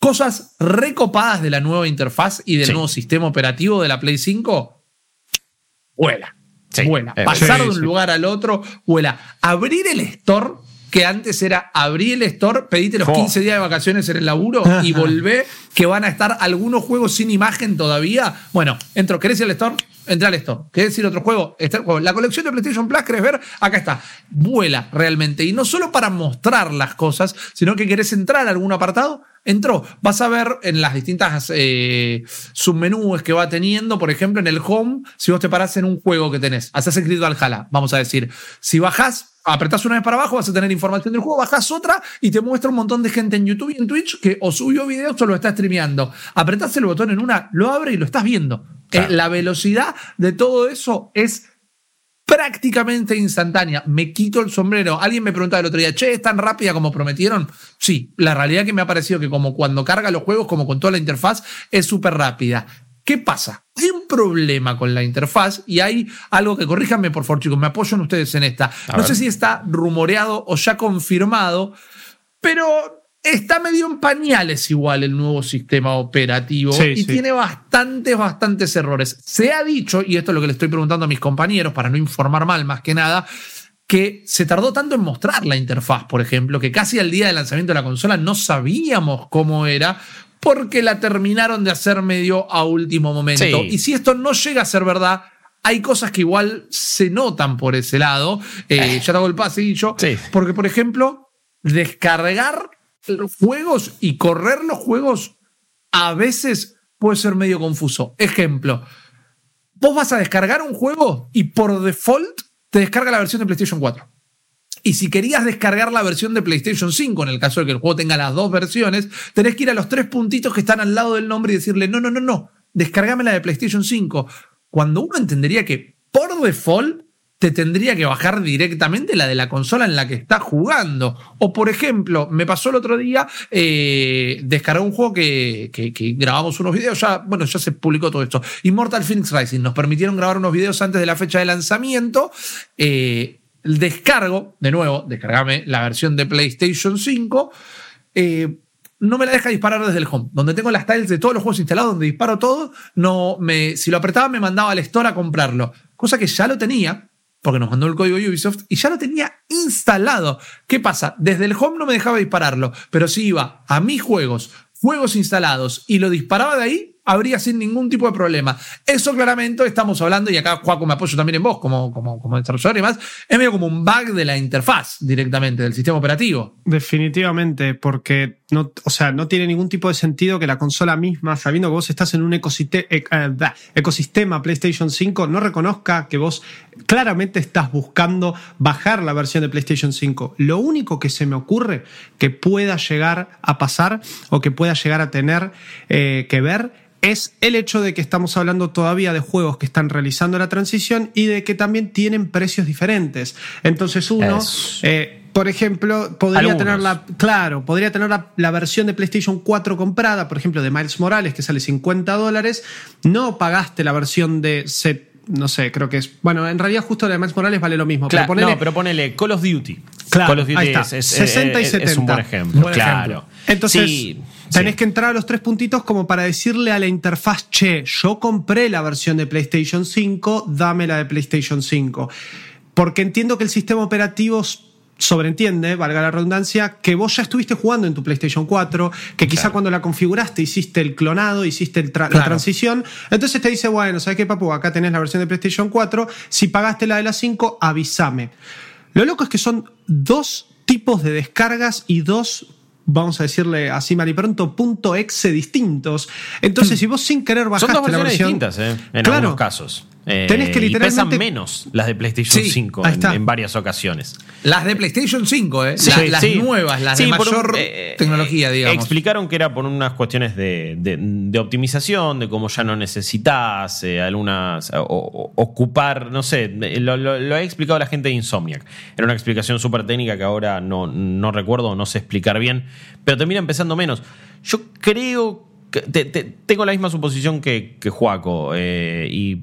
Speaker 1: Cosas recopadas de la nueva interfaz y del
Speaker 2: Sí.
Speaker 1: nuevo sistema operativo de la Play 5. Vuela.
Speaker 2: Sí,
Speaker 1: vuela. Pasar de un lugar al otro, vuela. Abrir el store, que antes era abrir el store, pedite los
Speaker 2: Jo.
Speaker 1: 15 días de vacaciones en el laburo <laughs> y volvé, que van a estar algunos juegos sin imagen todavía. Bueno, entro, ¿querés ir al store? Entra al store. ¿Querés ir a otro juego? Está el juego. La colección de PlayStation Plus, ¿querés ver? Acá está. Vuela realmente. Y no solo para mostrar las cosas, sino que querés entrar a algún apartado. Entró. Vas a ver en las distintas eh, submenús que va teniendo, por ejemplo, en el home, si vos te parás en un juego que tenés, Assassin's Creed Valhalla, vamos a decir. Si bajás, apretás una vez para abajo, vas a tener información del juego, bajás otra y te muestra un montón de gente en YouTube y en Twitch que o subió videos o lo está streameando. Apretás el botón en una, lo abre y lo estás viendo.
Speaker 2: Claro.
Speaker 1: Eh, la velocidad de todo eso es prácticamente instantánea. Me quito el sombrero. Alguien me preguntaba el otro día, che, ¿es tan rápida como prometieron? Sí, la realidad que me ha parecido que como cuando carga los juegos, como con toda la interfaz, es súper rápida. ¿Qué pasa? Hay un problema con la interfaz y hay algo que corríjanme, por favor, chicos, me apoyan ustedes en esta.
Speaker 2: A
Speaker 1: no
Speaker 2: ver.
Speaker 1: sé si está rumoreado o ya confirmado, pero está medio en pañales igual el nuevo sistema operativo
Speaker 3: Sí,
Speaker 1: y
Speaker 3: sí.
Speaker 1: tiene bastantes, bastantes errores. Se ha dicho, y esto es lo que le estoy preguntando a mis compañeros para no informar mal más que nada, que se tardó tanto en mostrar la interfaz, por ejemplo, que casi al día del lanzamiento de la consola no sabíamos cómo era porque la terminaron de hacer medio a último momento.
Speaker 2: Sí.
Speaker 1: Y si esto no llega a ser verdad, hay cosas que igual se notan por ese lado. Eh, ya te hago el pasillo.
Speaker 2: Sí.
Speaker 1: Porque, por ejemplo, descargar los juegos y correr los juegos a veces puede ser medio confuso. Ejemplo, vos vas a descargar un juego y por default te descarga la versión de PlayStation 4. Y si querías descargar la versión de PlayStation 5, en el caso de que el juego tenga las dos versiones, tenés que ir a los tres puntitos que están al lado del nombre y decirle, no, no, no, no, descargame la de PlayStation 5. Cuando uno entendería que por default te tendría que bajar directamente la de la consola en la que estás jugando. O por ejemplo, me pasó el otro día, eh, un juego que, que- que grabamos unos videos, ya, bueno, ya se publicó todo esto. Immortal Phoenix Rising, nos permitieron grabar unos videos antes de la fecha de lanzamiento. Eh, descargo, de nuevo, descargame la versión de PlayStation 5. eh, no me la deja disparar desde el home. Donde tengo las tiles de todos los juegos instalados, donde disparo todo, no me, si lo apretaba me mandaba al store a comprarlo. Cosa que ya lo tenía, porque nos mandó el código Ubisoft, y ya lo tenía instalado. ¿Qué pasa? Desde el home no me dejaba dispararlo, pero si iba a mis juegos, juegos instalados, y lo disparaba de ahí, habría sin ningún tipo de problema. Eso claramente estamos hablando, y acá Juaco me apoyo también en vos como, como, como desarrollador y más, es medio como un bug de la interfaz directamente, del sistema operativo.
Speaker 3: Definitivamente, porque no, o sea, no tiene ningún tipo de sentido que la consola misma, sabiendo que vos estás en un ecosistema, eh, ecosistema PlayStation 5, no reconozca que vos claramente estás buscando bajar la versión de PlayStation 5. Lo único que se me ocurre que pueda llegar a pasar o que pueda llegar a tener eh, que ver es el hecho de que estamos hablando todavía de juegos que están realizando la transición y de que también tienen precios diferentes. Entonces uno, eh, por ejemplo, podría tener la, claro, podría tener la, versión de PlayStation 4 comprada, por ejemplo, de Miles Morales, que sale 50 dólares, no pagaste la versión de no sé, creo que es. Bueno, en realidad, justo la de Miles Morales vale lo mismo.
Speaker 2: pero ponele, no, pero ponele Call of Duty.
Speaker 3: Claro,
Speaker 2: Call of Duty
Speaker 3: Es, 60 y 70.
Speaker 2: Es un buen ejemplo. claro.
Speaker 3: Entonces, tenés que entrar a los tres puntitos como para decirle a la interfaz, che, yo compré la versión de PlayStation 5, dame la de PlayStation 5. Porque entiendo que el sistema operativo sobreentiende, valga la redundancia, que vos ya estuviste jugando en tu PlayStation 4, que quizá cuando la configuraste hiciste el clonado, hiciste la transición, entonces te dice, bueno, ¿sabes qué, papu? Acá tenés la versión de PlayStation 4, si pagaste la de la 5, avísame. Lo loco es que son dos tipos de descargas y dos vamos a decirle así mal y pronto, punto exe distintos. Entonces, hmm. si vos sin querer bajaste
Speaker 2: Son dos
Speaker 3: la versión,
Speaker 2: distintas, ¿eh? en algunos casos.
Speaker 3: Eh, tenés que literalmente.
Speaker 2: pesan menos las de PlayStation 5 en, varias ocasiones.
Speaker 1: Las de PlayStation 5, ¿eh? las nuevas, las de mayor eh, tecnología, digamos.
Speaker 2: Explicaron que era por unas cuestiones de, optimización, de cómo ya no necesitas algunas. ocupar, no sé, lo, lo, ha explicado la gente de Insomniac. Era una explicación súper técnica que ahora no, no recuerdo, no sé explicar bien, pero termina empezando menos. Yo creo tengo la misma suposición que, que Juaco. Eh, y,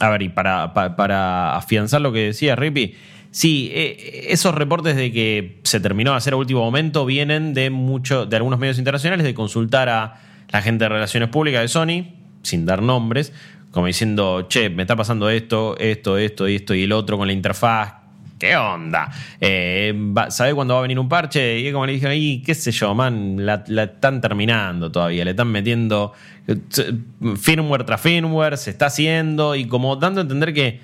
Speaker 2: a ver, y para, para, afianzar lo que decía Rippy, sí, eh, esos reportes de que se terminó de hacer a último momento vienen de, mucho, de algunos medios internacionales de consultar a la gente de relaciones públicas de Sony, sin dar nombres, como diciendo, che, me está pasando esto, esto, esto, y esto y el otro con la interfaz ¿Qué onda? Eh, ¿Sabe cuándo va a venir un parche? Y como le dije, ahí, qué sé yo, man, la, están terminando todavía, le están metiendo firmware tras firmware, se está haciendo y como dando a entender que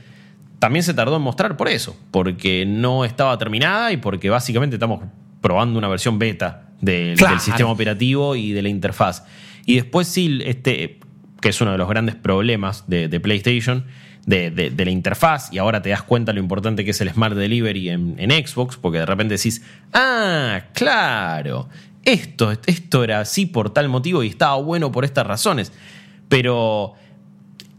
Speaker 2: también se tardó en mostrar por eso, porque no estaba terminada y porque básicamente estamos probando una versión beta del, sistema operativo y de la interfaz. Y después sí, este, que es uno de los grandes problemas de PlayStation, de, la interfaz y ahora te das cuenta lo importante que es el Smart Delivery en, Xbox, porque de repente decís, ah, claro, esto, esto era así por tal motivo y estaba bueno por estas razones. Pero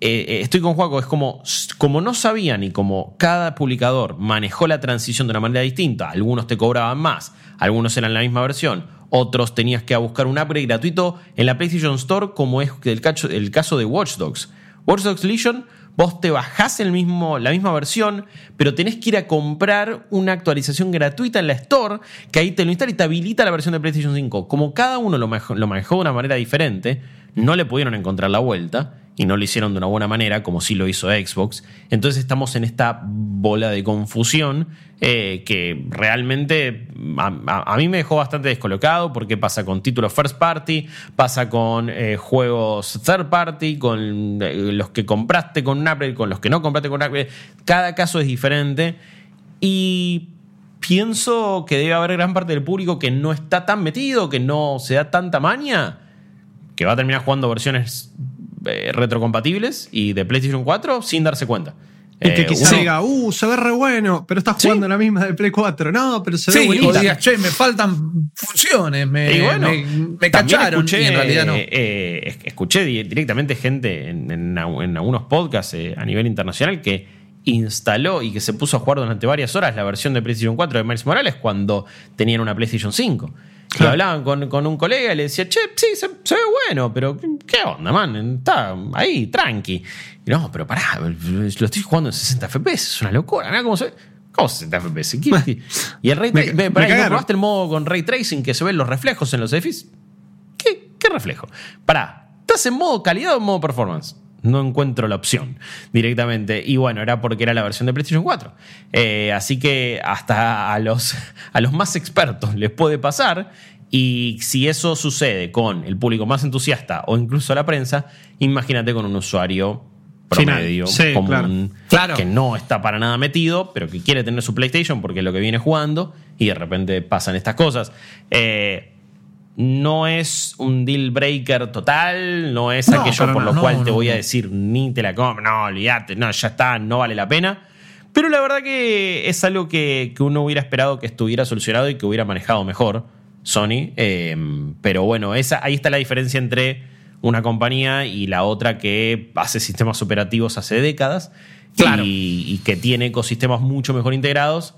Speaker 2: eh, eh, estoy con Juaco, es como, como no sabían y como cada publicador manejó la transición de una manera distinta, algunos te cobraban más, algunos eran la misma versión, otros tenías que buscar un upgrade gratuito en la PlayStation Store, como es el caso, el caso de Watch Dogs. Watch Dogs Legion vos te bajás el mismo, la misma versión, pero tenés que ir a comprar una actualización gratuita en la Store, que ahí te lo instala y te habilita la versión de PlayStation 5. Como cada uno lo lo manejó de una manera diferente, no le pudieron encontrar la vuelta y no lo hicieron de una buena manera, como sí lo hizo Xbox. Entonces estamos en esta bola de confusión eh, que realmente a, mí me dejó bastante descolocado porque pasa con títulos first party, pasa con eh, juegos third party, con eh, los que compraste con un upgrade, con los que no compraste con un upgrade. Cada caso es diferente y pienso que debe haber gran parte del público que no está tan metido, que no se da tanta maña, que va a terminar jugando versiones eh, retrocompatibles y de PlayStation 4 sin darse cuenta.
Speaker 3: Y que eh, quizá diga, uh, se ve re bueno, pero estás jugando la misma de Play 4. No, pero se ve bonito.
Speaker 1: O digas, che, me faltan funciones, me, me, cacharon.
Speaker 2: Escuché,
Speaker 1: en realidad no.
Speaker 2: Eh, escuché directamente gente en, en, algunos podcasts a nivel internacional que instaló y que se puso a jugar durante varias horas la versión de PlayStation 4 de Miles Morales cuando tenían una PlayStation 5. Y hablaban con, un colega y le decía, che, sí, se, ve bueno, pero ¿qué onda, man? Está ahí, tranqui. Y no, pero pará, lo estoy jugando en 60 FPS, es una locura, ¿no? ¿Cómo se ¿Cómo 60 FPS? ¿Qué- Y el ray
Speaker 3: Me-
Speaker 2: tracing.
Speaker 3: me
Speaker 2: ¿No
Speaker 3: cagaron.
Speaker 2: probaste el modo con ray tracing que se ven los reflejos en los edificios? ¿Qué, qué reflejo? Pará, ¿estás en modo calidad o en modo performance? No encuentro la opción directamente. Y bueno, era porque era la versión de PlayStation 4. Eh, así que hasta a los, a los más expertos les puede pasar. Y si eso sucede con el público más entusiasta o incluso la prensa, imagínate con un usuario promedio,
Speaker 3: Sí,
Speaker 2: común,
Speaker 3: claro.
Speaker 1: Claro.
Speaker 2: que no está para nada metido, pero que quiere tener su PlayStation porque es lo que viene jugando y de repente pasan estas cosas. Eh, no es un deal breaker total, no es
Speaker 1: No,
Speaker 2: aquello por lo cual te voy a decir ni te la compro, no, olvídate, no, ya está, no vale la pena. Pero la verdad que es algo que, que uno hubiera esperado que estuviera solucionado y que hubiera manejado mejor Sony. Eh, pero bueno, esa, ahí está la diferencia entre una compañía y la otra que hace sistemas operativos hace décadas
Speaker 1: Claro.
Speaker 2: y, y que tiene ecosistemas mucho mejor integrados.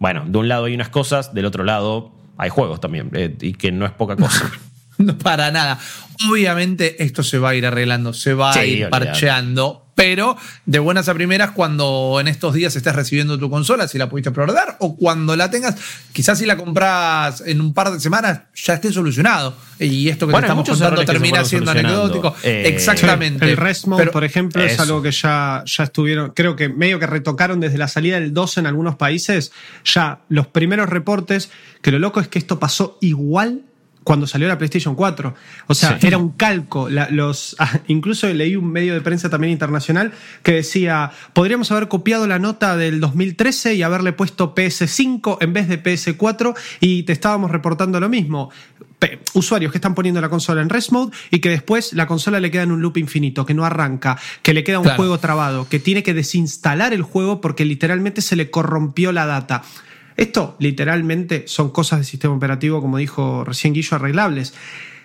Speaker 2: Bueno, de un lado hay unas cosas, del otro lado hay juegos también, eh, y que no es poca cosa. <laughs>
Speaker 1: No, para nada. Obviamente esto se va a ir arreglando, se va a ir parcheando, pero de buenas a primeras cuando en estos días estés recibiendo tu consola, si la pudiste preordar, o cuando la tengas, quizás si la compras en un par de semanas ya esté solucionado. Y esto que
Speaker 2: Bueno,
Speaker 1: te estamos contando termina siendo anecdótico.
Speaker 2: Eh,
Speaker 1: Exactamente.
Speaker 3: El Rest Mode,
Speaker 1: Pero-
Speaker 3: por ejemplo, es algo que ya, ya estuvieron, creo que medio que retocaron desde la salida del 2 en algunos países. Ya los primeros reportes, que lo loco es que esto pasó igual cuando salió la PlayStation 4. O sea,
Speaker 2: Sí.
Speaker 3: era un calco. La- los, <laughs> ah, incluso leí un medio de prensa también internacional que decía, podríamos haber copiado la nota del 2013 y haberle puesto PS5 en vez de PS4 y te estábamos reportando lo mismo. Pe- usuarios que están poniendo la consola en rest mode y que después la consola le queda en un loop infinito, que no arranca, que le queda un
Speaker 1: Claro.
Speaker 3: juego trabado, que tiene que desinstalar el juego porque literalmente se le corrompió la data. Esto literalmente son cosas de sistema operativo, como dijo recién Guillo, arreglables.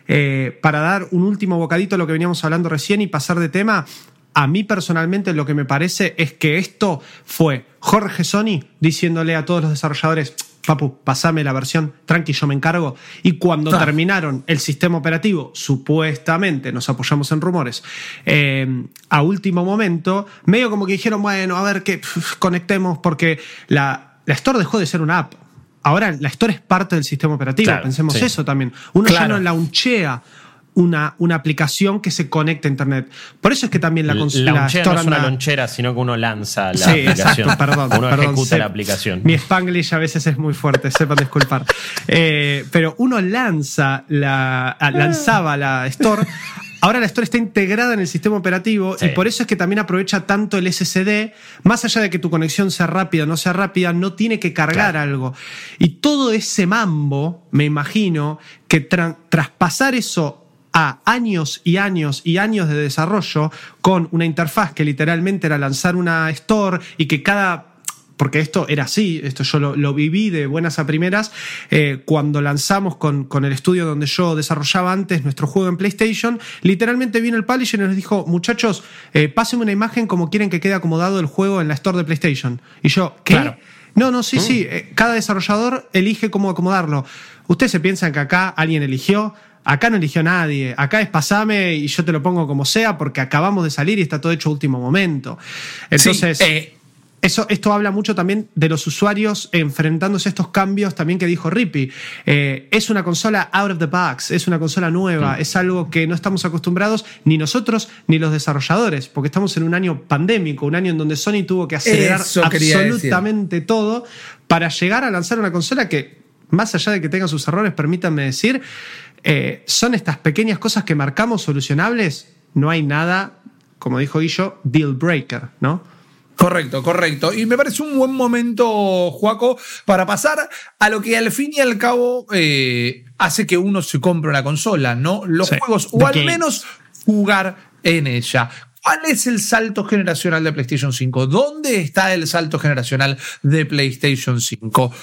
Speaker 3: Eh, para dar un último bocadito a lo que veníamos hablando recién y pasar de tema, a mí personalmente lo que me parece es que esto fue Jorge Sony diciéndole a todos los desarrolladores, Papu, pasame la versión, tranqui, yo me encargo. Y cuando
Speaker 1: Ah.
Speaker 3: terminaron el sistema operativo, supuestamente, nos apoyamos en rumores, eh, a último momento, medio como que dijeron, bueno, a ver que conectemos, porque la, la Store dejó de ser una app. Ahora la Store es parte del sistema operativo,
Speaker 2: Claro,
Speaker 3: pensemos
Speaker 2: sí.
Speaker 3: eso también. Uno ya
Speaker 1: Claro.
Speaker 3: no launchea una, una aplicación que se conecte a Internet. Por eso es que también la consola
Speaker 2: La lonchera no es una lonchera, sino que uno lanza la
Speaker 3: Sí,
Speaker 2: aplicación.
Speaker 3: exacto, perdón.
Speaker 2: uno
Speaker 3: perdón,
Speaker 2: ejecuta la aplicación.
Speaker 3: Mi spanglish a veces es muy fuerte, sepan disculpar. Eh, pero uno lanza la, ah, lanzaba la Store. Ahora la Store está integrada en el sistema operativo
Speaker 2: Sí.
Speaker 3: y por eso es que también aprovecha tanto el SSD. Más allá de que tu conexión sea rápida o no sea rápida, no tiene que cargar
Speaker 2: Claro.
Speaker 3: algo. Y todo ese mambo, me imagino, que tra- traspasar eso a años y años y años de desarrollo con una interfaz que literalmente era lanzar una store y que cada porque esto era así, esto yo lo, lo viví de buenas a primeras, eh, cuando lanzamos con, con el estudio donde yo desarrollaba antes nuestro juego en PlayStation, literalmente vino el publisher y nos dijo, muchachos, eh, pásenme una imagen como quieren que quede acomodado el juego en la store de PlayStation. Y yo, ¿qué?
Speaker 1: Claro.
Speaker 3: No, no, sí, sí, eh, cada desarrollador elige cómo acomodarlo. Ustedes se piensan que acá alguien eligió, Acá no eligió nadie. Acá es pasame y yo te lo pongo como sea porque acabamos de salir y está todo hecho a último momento. Entonces,
Speaker 1: Sí, eh,
Speaker 3: eso, esto habla mucho también de los usuarios enfrentándose a estos cambios también que dijo Rippy. Eh, es una consola out of the box, es una consola nueva, es algo que no estamos acostumbrados ni nosotros ni los desarrolladores, porque estamos en un año pandémico, un año en donde Sony tuvo que acelerar
Speaker 1: decir.
Speaker 3: absolutamente todo para llegar a lanzar una consola que, más allá de que tenga sus errores, permítanme decir, eh, son estas pequeñas cosas que marcamos solucionables, no hay nada, como dijo Guillo, deal breaker, ¿no?
Speaker 1: Correcto, correcto. Y me parece un buen momento, Juaco, para pasar a lo que al fin y al cabo eh, hace que uno se compre una consola, ¿no? Los
Speaker 3: Sí,
Speaker 1: juegos, o al menos jugar en ella. ¿Cuál es el salto generacional de PlayStation 5? ¿Dónde está el salto generacional de PlayStation 5?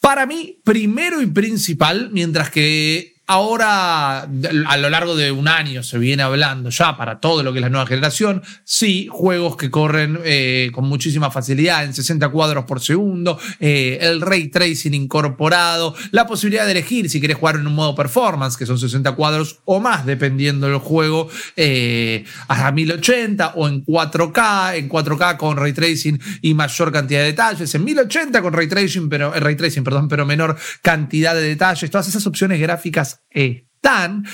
Speaker 1: Para mí, primero y principal, mientras que ahora a lo largo de un año se viene hablando ya para todo lo que es la nueva generación, sí, juegos que corren eh, con muchísima facilidad en 60 cuadros por segundo, eh, el ray tracing incorporado, la posibilidad de elegir si quieres jugar en un modo performance, que son 60 cuadros o más, dependiendo del juego, eh, a 1080 o en 4K, en 4K con ray tracing y mayor cantidad de detalles, en 1080 con ray tracing, pero, ray tracing, perdón, pero menor cantidad de detalles, todas esas opciones gráficas están.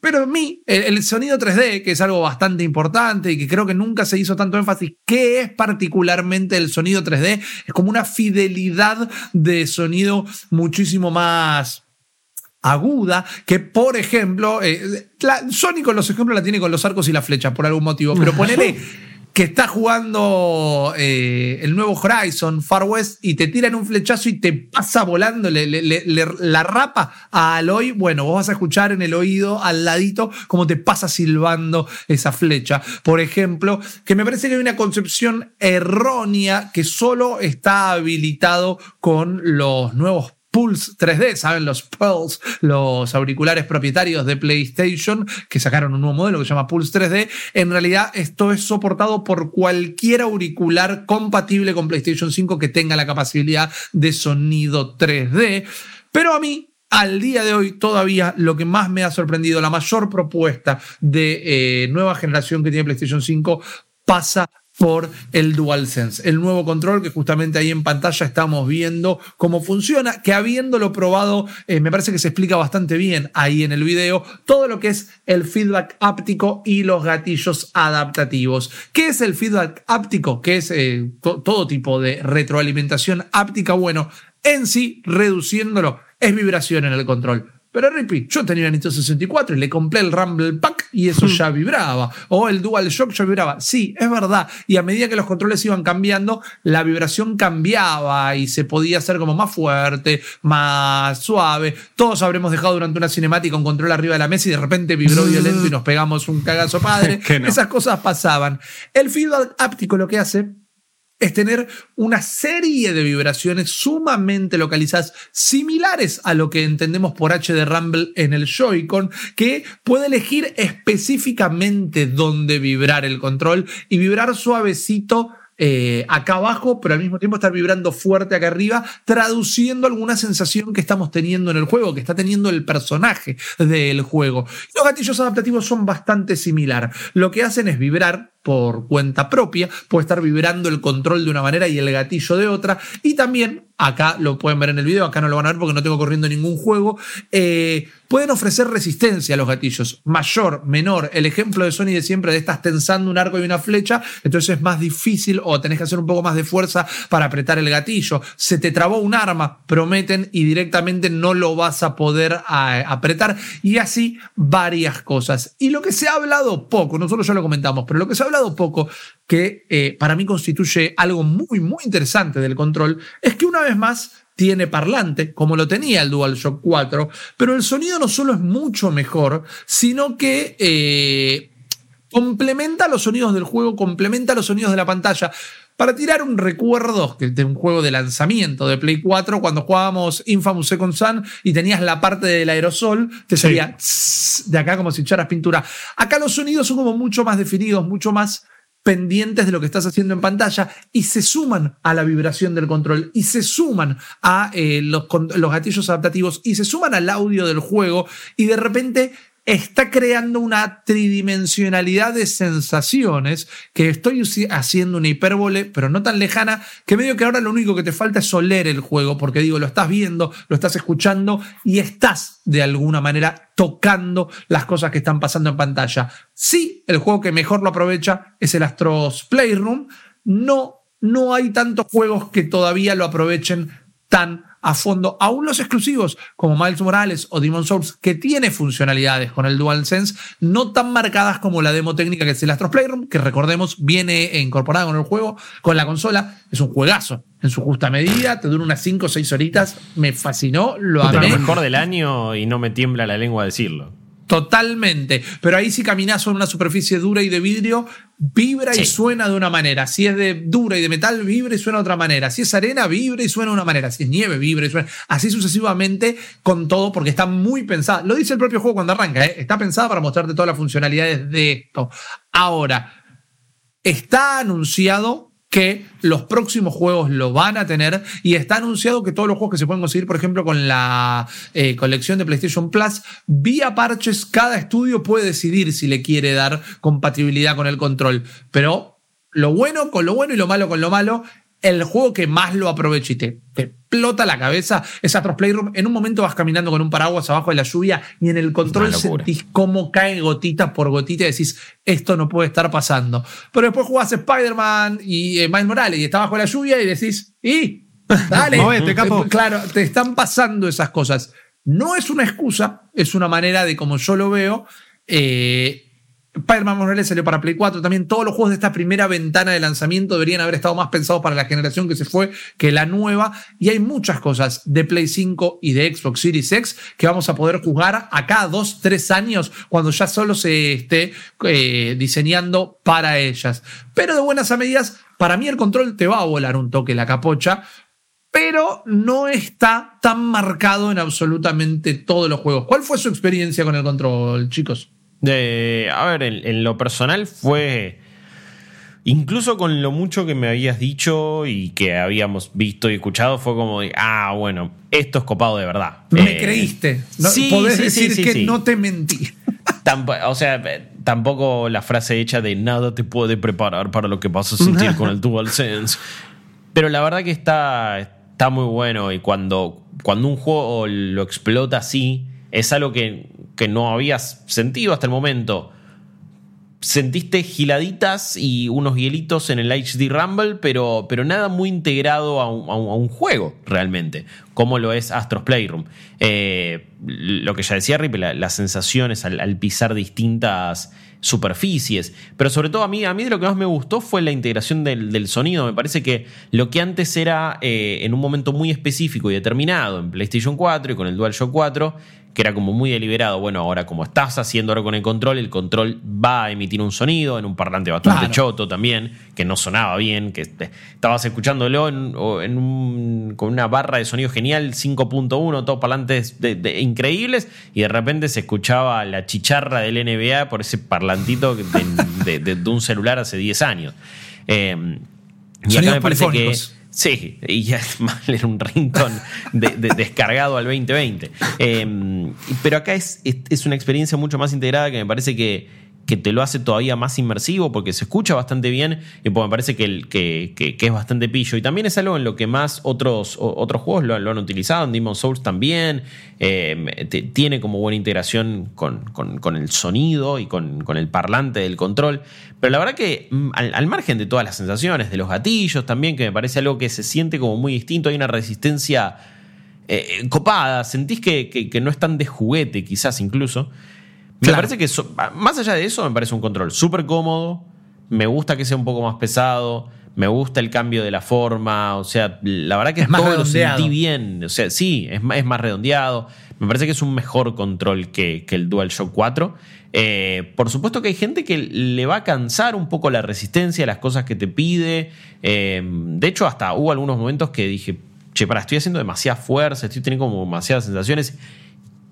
Speaker 1: Pero a mí, el, sonido 3D, que es algo bastante importante y que creo que nunca se hizo tanto énfasis, ¿qué es particularmente el sonido 3D? Es como una fidelidad de sonido muchísimo más aguda, que por ejemplo, eh, Sony con los ejemplos la tiene con los arcos y las flechas por algún motivo, pero <laughs> ponele que está jugando eh, el nuevo Horizon Far West y te tiran un flechazo y te pasa volando, le, la rapa a Aloy, bueno, vos vas a escuchar en el oído al ladito cómo te pasa silbando esa flecha. Por ejemplo, que me parece que hay una concepción errónea que solo está habilitado con los nuevos Pulse 3D, ¿saben? Los Pulse, los auriculares propietarios de PlayStation, que sacaron un nuevo modelo que se llama Pulse 3D. En realidad, esto es soportado por cualquier auricular compatible con PlayStation 5 que tenga la capacidad de sonido 3D. Pero a mí, al día de hoy todavía lo que más me ha sorprendido, la mayor propuesta de eh, nueva generación que tiene PlayStation 5 pasa por el DualSense, el nuevo control que justamente ahí en pantalla estamos viendo cómo funciona, que habiéndolo probado, eh, me parece que se explica bastante bien ahí en el video todo lo que es el feedback áptico y los gatillos adaptativos. ¿Qué es el feedback áptico? Que es eh, todo tipo de retroalimentación áptica. Bueno, en sí, reduciéndolo, es vibración en el control. Pero Rippy, yo tenía el Nintendo 64 y le compré el Rumble Pack y eso ya vibraba. O el Dual Shock ya vibraba. Sí, es verdad. Y a medida que los controles iban cambiando, la vibración cambiaba y se podía hacer como más fuerte, más suave. Todos habremos dejado durante una cinemática un control arriba de la mesa y de repente vibró violento y nos pegamos un cagazo padre. <laughs> Esas cosas pasaban. El feedback áptico lo que hace es tener una serie de vibraciones sumamente localizadas, similares a lo que entendemos por H de Rumble en el Joy-Con, que puede elegir específicamente dónde vibrar el control y vibrar suavecito eh, acá abajo, pero al mismo tiempo estar vibrando fuerte acá arriba, traduciendo alguna sensación que estamos teniendo en el juego, que está teniendo el personaje del juego. Los gatillos adaptativos son bastante similar. Lo que hacen es vibrar por cuenta propia, puede estar vibrando el control de una manera y el gatillo de otra. Y también, acá lo pueden ver en el video, acá no lo van a ver porque no tengo corriendo ningún juego, eh, pueden ofrecer resistencia a los gatillos, mayor, menor. El ejemplo de Sony de siempre de estás tensando un arco y una flecha, entonces es más difícil o tenés que hacer un poco más de fuerza para apretar el gatillo. Se te trabó un arma, prometen, y directamente no lo vas a poder apretar. Y así varias cosas. Y lo que se ha hablado poco, nosotros ya lo comentamos, pero lo que se ha hablado poco, que eh, para mí constituye algo muy, muy interesante del control, es que una vez más tiene parlante, como lo tenía el DualShock 4, pero el sonido no solo es mucho mejor, sino que eh, complementa los sonidos del juego, complementa los sonidos de la pantalla. Para tirar un recuerdo de un juego de lanzamiento de Play 4, cuando jugábamos Infamous Second Sun y tenías la parte del aerosol, te salía de acá como si echaras pintura. Acá los sonidos son como mucho más definidos, mucho más pendientes de lo que estás haciendo en pantalla y se suman a la vibración del control y se suman a eh, los, los gatillos adaptativos y se suman al audio del juego y de repente está creando una tridimensionalidad de sensaciones que estoy haciendo una hipérbole, pero no tan lejana, que medio que ahora lo único que te falta es oler el juego, porque digo, lo estás viendo, lo estás escuchando y estás de alguna manera tocando las cosas que están pasando en pantalla. Sí, el juego que mejor lo aprovecha es el Astros Playroom. No, no hay tantos juegos que todavía lo aprovechen tan a fondo, aún los exclusivos como Miles Morales o Demon Souls, que tiene funcionalidades con el DualSense, no tan marcadas como la demo técnica que es el Astros Playroom, que recordemos viene incorporada con el juego, con la consola, es un juegazo en su justa medida, te dura unas 5 o 6 horitas, me fascinó, lo amé.
Speaker 2: Lo mejor del año y no me tiembla la lengua decirlo.
Speaker 1: Totalmente. Pero ahí si caminas sobre una superficie dura y de vidrio, vibra y suena de una manera. Si es de dura y de metal, vibra y suena de otra manera. Si es arena, vibra y suena de una manera. Si es nieve, vibra y suena. Así sucesivamente con todo, porque está muy pensada. Lo dice el propio juego cuando arranca, ¿eh? está pensada para mostrarte todas las funcionalidades de esto. Ahora, está anunciado que los próximos juegos lo van a tener y está anunciado que todos los juegos que se pueden conseguir, por ejemplo, con la eh, colección de PlayStation Plus, vía parches, cada estudio puede decidir si le quiere dar compatibilidad con el control. Pero lo bueno con lo bueno y lo malo con lo malo, el juego que más lo aprovecha y te, te explota la cabeza es Astros Playroom. En un momento vas caminando con un paraguas abajo de la lluvia y en el control sentís cómo cae gotita por gotita y decís, esto no puede estar pasando. Pero después jugás Spider-Man y eh, Miles Morales y está bajo la lluvia y decís, ¡y! <laughs> Dale.
Speaker 3: Movete, capo.
Speaker 1: Claro, te están pasando esas cosas. No es una excusa, es una manera de como yo lo veo. Eh, Spider-Man Morales salió para Play 4 también. Todos los juegos de esta primera ventana de lanzamiento deberían haber estado más pensados para la generación que se fue que la nueva. Y hay muchas cosas de Play 5 y de Xbox Series X que vamos a poder jugar a cada dos, tres años cuando ya solo se esté eh, diseñando para ellas. Pero de buenas a medidas, para mí el control te va a volar un toque la capocha pero no está tan marcado en absolutamente todos los juegos. ¿Cuál fue su experiencia con el control, chicos?
Speaker 2: De, a ver, en, en lo personal fue. Incluso con lo mucho que me habías dicho y que habíamos visto y escuchado, fue como ah, bueno, esto es copado de verdad.
Speaker 1: Me
Speaker 2: Eh,
Speaker 1: creíste. ¿no?
Speaker 2: sí,
Speaker 1: Podés
Speaker 2: sí,
Speaker 1: decir
Speaker 2: sí,
Speaker 1: que no te mentí. <laughs>
Speaker 2: O sea, eh, tampoco la frase hecha de nada te puede preparar para lo que vas a <laughs> sentir con el DualSense. Pero la verdad que está, está muy bueno y cuando, cuando un juego lo explota así, es algo que, que no habías sentido hasta el momento. Sentiste giladitas y unos hielitos en el HD Rumble, pero, pero nada muy integrado a un, juego realmente, como lo es Astros Playroom. Eh, lo que ya decía Ripe, la- las sensaciones al, pisar distintas superficies, pero sobre todo a mí, a mí de lo que más me gustó fue la integración del, del sonido. Me parece que lo que antes era eh, en un momento muy específico y determinado en PlayStation 4 y con el DualShock 4, que era como muy deliberado. Bueno, ahora como estás haciendo ahora con el control, el control va a emitir un sonido en un parlante bastante
Speaker 1: Claro.
Speaker 2: choto también, que no sonaba bien, que estabas escuchándolo en, o en un- con una barra de sonido genial, 5.1, todos parlantes de- de- increíbles, y de repente se escuchaba la chicharra del NBA por ese parlantito de, de- un celular hace 10 años. Eh, y acá me parece que. Sí, y ya es <laughs> era un ringtone de- de- descargado al 2020. Eh, pero acá es, es, es una experiencia mucho más integrada que me parece que, que te lo hace todavía más inmersivo porque se escucha bastante bien y porque me parece que, que, que- es bastante pillo. Y también es algo en lo que más otros, otros juegos lo, han utilizado. En Demon Souls también. Te- tiene como buena integración con, con- el sonido y con, con el parlante del control. Pero la verdad que mm, al, al margen de todas las sensaciones, de los gatillos también, que me parece algo que se siente como muy distinto, hay una resistencia eh, copada, sentís que, que- que no es tan de juguete quizás incluso. Me
Speaker 1: Claro.
Speaker 2: parece que so- más allá de eso me parece un control súper cómodo, me gusta que sea un poco más pesado, me gusta el cambio de la forma, o sea, la verdad que
Speaker 1: Es más
Speaker 2: todo lo sentí bien, o sea, sí, es más, es más redondeado, me parece que es un mejor control que, que el DualShock 4. Eh, por supuesto que hay gente que le va a cansar un poco la resistencia, las cosas que te pide. Eh, de hecho, hasta hubo algunos momentos que dije, che, para, estoy haciendo demasiada fuerza, estoy teniendo como demasiadas sensaciones.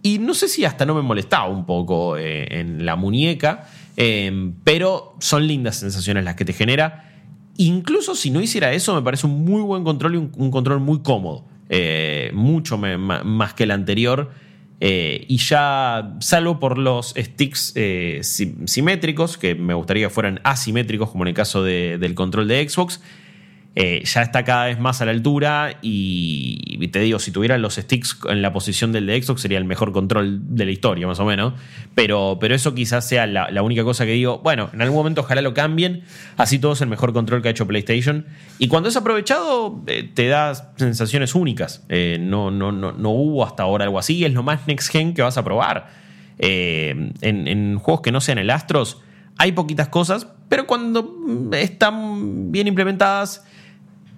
Speaker 2: Y no sé si hasta no me molestaba un poco eh, en la muñeca, eh, pero son lindas sensaciones las que te genera. Incluso si no hiciera eso, me parece un muy buen control y un, control muy cómodo. Eh, mucho más que el anterior. Eh, y ya, salvo por los sticks si- simétricos, que me gustaría que fueran asimétricos, como en el caso de- del control de Xbox, eh, ya está cada vez más a la altura y, te digo, si tuvieran los sticks en la posición del de Xbox sería el mejor control de la historia, más o menos. Pero, pero eso quizás sea la, la única cosa que digo, bueno, en algún momento ojalá lo cambien, así todo es el mejor control que ha hecho PlayStation. Y cuando es aprovechado, eh, te da sensaciones únicas. Eh, no, no, no, no hubo hasta ahora algo así, es lo más next gen que vas a probar. En, en juegos que no sean el Astros, hay poquitas cosas, pero cuando están bien implementadas,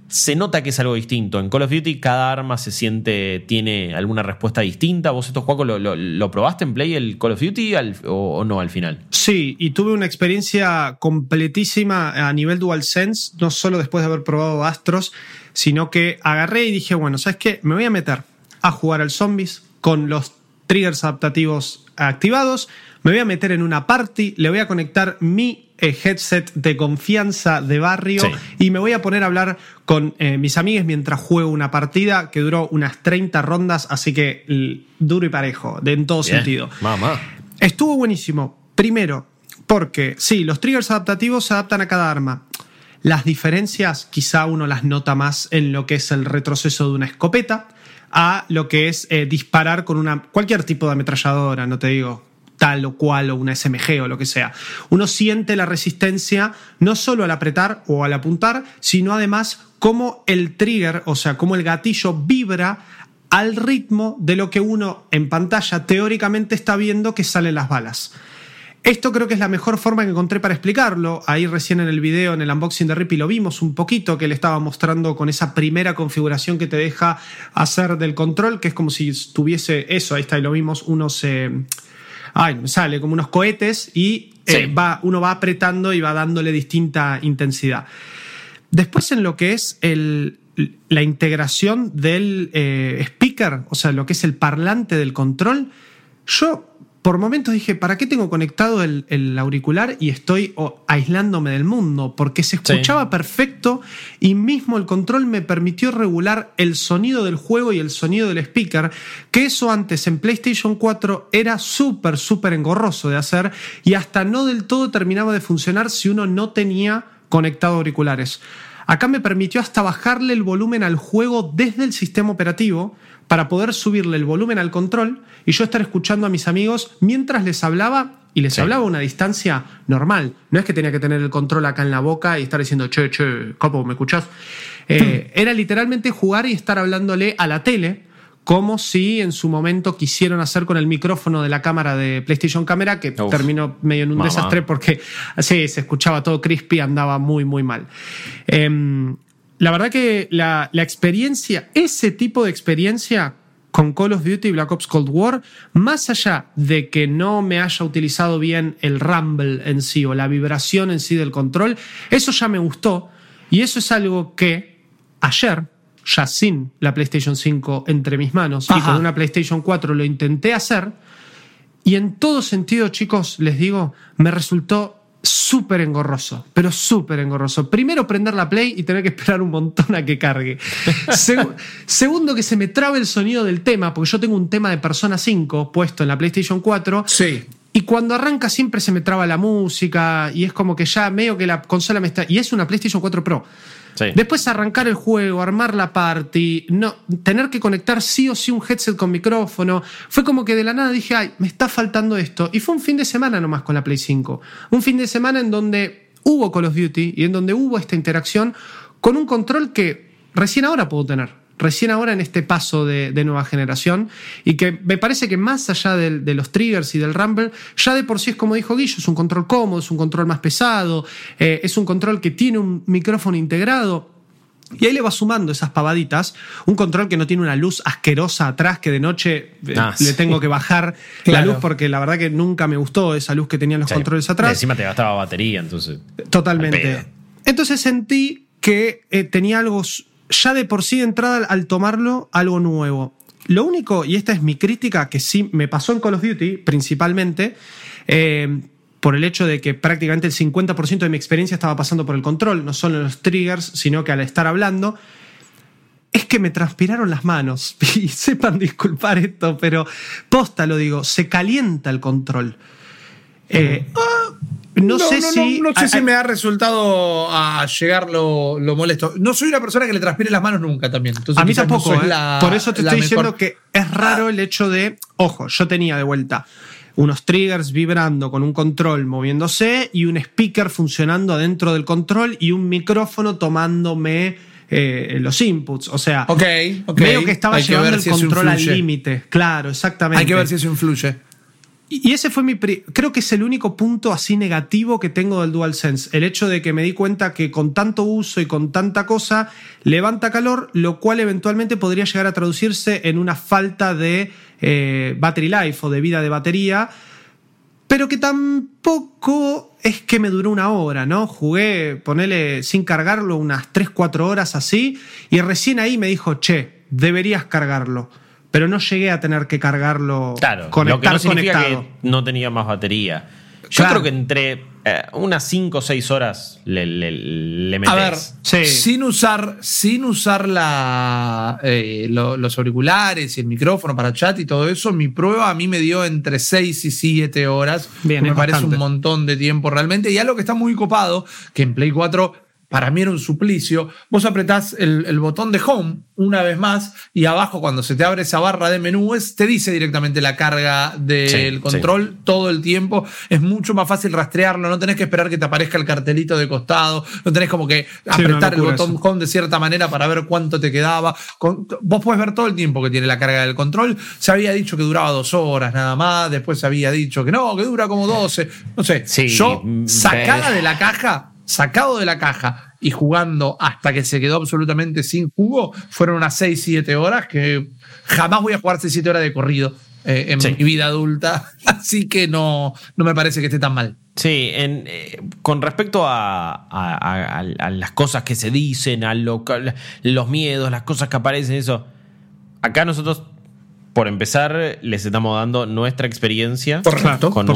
Speaker 2: se nota que es algo distinto. En Call of Duty cada arma se siente, tiene alguna respuesta distinta. ¿Vos estos juegos lo, lo, probaste en Play el Call of Duty o, no al final?
Speaker 3: Sí, y tuve una experiencia completísima a nivel DualSense, no solo después de haber probado Astros, sino que agarré y dije, bueno, ¿sabes qué? Me voy a meter a jugar al Zombies con los triggers adaptativos activados, me voy a meter en una party, le voy a conectar mi eh, headset de confianza de barrio y me voy a poner a hablar con eh, mis amigos mientras juego una partida que duró unas 30 rondas, así que duro y parejo, de en todo sentido.
Speaker 2: Mamá.
Speaker 3: Estuvo buenísimo. Primero, porque sí, los triggers adaptativos se adaptan a cada arma. Las diferencias quizá uno las nota más en lo que es el retroceso de una escopeta a lo que es eh, disparar con una cualquier tipo de ametralladora, no te digo tal o cual o una SMG o lo que sea. Uno siente la resistencia no solo al apretar o al apuntar, sino además cómo el trigger, o sea, cómo el gatillo vibra al ritmo de lo que uno en pantalla teóricamente está viendo que salen las balas. Esto creo que es la mejor forma que encontré para explicarlo. Ahí recién en el video, en el unboxing de Rippy, lo vimos un poquito, que le estaba mostrando con esa primera configuración que te deja hacer del control, que es como si tuviese eso, ahí está, y lo vimos, unos... ay, me sale como unos cohetes y eh, va, uno va apretando y va dándole distinta intensidad. Después en lo que es el, la integración del eh, speaker, o sea, lo que es el parlante del control, yo por momentos dije, ¿para qué tengo conectado el, auricular y estoy aislándome del mundo? Porque se escuchaba perfecto y mismo el control me permitió regular el sonido del juego y el sonido del speaker, que eso antes en PlayStation 4 era súper, súper engorroso de hacer y hasta no del todo terminaba de funcionar si uno no tenía conectado auriculares. Acá me permitió hasta bajarle el volumen al juego desde el sistema operativo para poder subirle el volumen al control y yo estar escuchando a mis amigos mientras les hablaba y les hablaba a una distancia normal. No es que tenía que tener el control acá en la boca y estar diciendo, che, che, capo, ¿me escuchás? Eh, era literalmente jugar y estar hablándole a la tele, como si en su momento quisieron hacer con el micrófono de la cámara de PlayStation Camera, que terminó medio en un desastre porque sí, se escuchaba todo crispy, andaba muy, muy mal. Em, la verdad que la, experiencia, ese tipo de experiencia con Call of Duty Black Ops Cold War, más allá de que no me haya utilizado bien el rumble en sí o la vibración en sí del control, eso ya me gustó y eso es algo que ayer, ya sin la PlayStation 5 entre mis manos y con una PlayStation 4 lo intenté hacer y en todo sentido, chicos, les digo, me resultó súper engorroso, pero súper engorroso. Primero prender la play y tener que esperar un montón a que cargue. <laughs> segundo que se me trabe el sonido del tema, porque yo tengo un tema de Persona 5 puesto en la PlayStation 4.
Speaker 1: Sí.
Speaker 3: Y cuando arranca siempre se me traba la música y es como que ya medio que la consola me está... Y es una PlayStation 4 Pro. Después arrancar el juego, armar la party, no, tener que conectar sí o sí un headset con micrófono. Fue como que de la nada dije, ay, me está faltando esto. Y fue un fin de semana nomás con la Play 5. Un fin de semana en donde hubo Call of Duty y en donde hubo esta interacción con un control que recién ahora puedo tener recién ahora en este paso de, nueva generación y que me parece que más allá de, los triggers y del rumble, ya de por sí es como dijo Guillo, es un control cómodo, es un control más pesado, eh, es un control que tiene un micrófono integrado. Y ahí le va sumando esas pavaditas. Un control que no tiene una luz asquerosa atrás, que de noche eh, ah, le tengo que bajar la <laughs> luz porque la verdad que nunca me gustó esa luz que tenían los controles atrás.
Speaker 2: encima te gastaba batería, entonces.
Speaker 3: Totalmente. Entonces sentí que eh, tenía algo ya de por sí de entrada al tomarlo algo nuevo. Lo único, y esta es mi crítica, que sí me pasó en Call of Duty principalmente, eh, por el hecho de que prácticamente el 50% de mi experiencia estaba pasando por el control, no solo los triggers, sino que al estar hablando, es que me transpiraron las manos. <laughs> Y sepan disculpar esto, pero posta lo digo, se calienta el control.
Speaker 1: Eh, no, sé si. No, sé si me ha resultado a llegar lo, molesto. No soy una persona que le transpire las manos nunca también.
Speaker 3: a mí tampoco. ¿eh? Por eso te estoy diciendo que es raro el hecho de. Ojo, yo tenía de vuelta unos triggers vibrando con un control moviéndose y un speaker funcionando adentro del control y un micrófono tomándome eh, los inputs. O sea,
Speaker 1: okay,
Speaker 3: veo que estaba llevando el control al límite. Claro, exactamente.
Speaker 1: Hay que ver si eso influye.
Speaker 3: Y ese fue mi. Creo que es el único punto así negativo que tengo del DualSense. El hecho de que me di cuenta que con tanto uso y con tanta cosa levanta calor, lo cual eventualmente podría llegar a traducirse en una falta de eh, battery life o de vida de batería. Pero que tampoco es que me duró una hora, ¿no? Jugué, ponele sin cargarlo, unas 3-4 horas así. Y recién ahí me dijo, che, deberías cargarlo pero no llegué a tener que cargarlo
Speaker 2: claro, lo que no significa que no tenía más batería. Yo creo que entre eh, unas 5 o 6 horas le, le, metes.
Speaker 1: A ver, sin usar, sin usar la, eh, los auriculares y el micrófono para chat y todo eso, mi prueba a mí me dio entre 6 y 7 horas. Bien, me parece un montón de tiempo realmente. Y algo que está muy copado, que en Play 4 para mí era un suplicio. Vos apretás el, botón de home una vez más y abajo cuando se te abre esa barra de menúes te dice directamente la carga del control todo el tiempo. Es mucho más fácil rastrearlo, no tenés que esperar que te aparezca el cartelito de costado, no tenés como que apretar el botón home de cierta manera para ver cuánto te quedaba. vos podés ver todo el tiempo que tiene la carga del control. Se había dicho que duraba dos horas nada más, después se había dicho que no, que dura como 12. No sé, yo mm, sacada de la caja sacado de la caja y jugando hasta que se quedó absolutamente sin jugo, fueron unas 6-7 horas que jamás voy a jugar 6-7 horas de corrido eh, en mi vida adulta, <laughs> así que no, no me parece que esté tan mal.
Speaker 2: Sí, en, eh, con respecto a, las cosas que se dicen, a los miedos, las cosas que aparecen, eso, acá nosotros por empezar, les estamos dando nuestra experiencia con,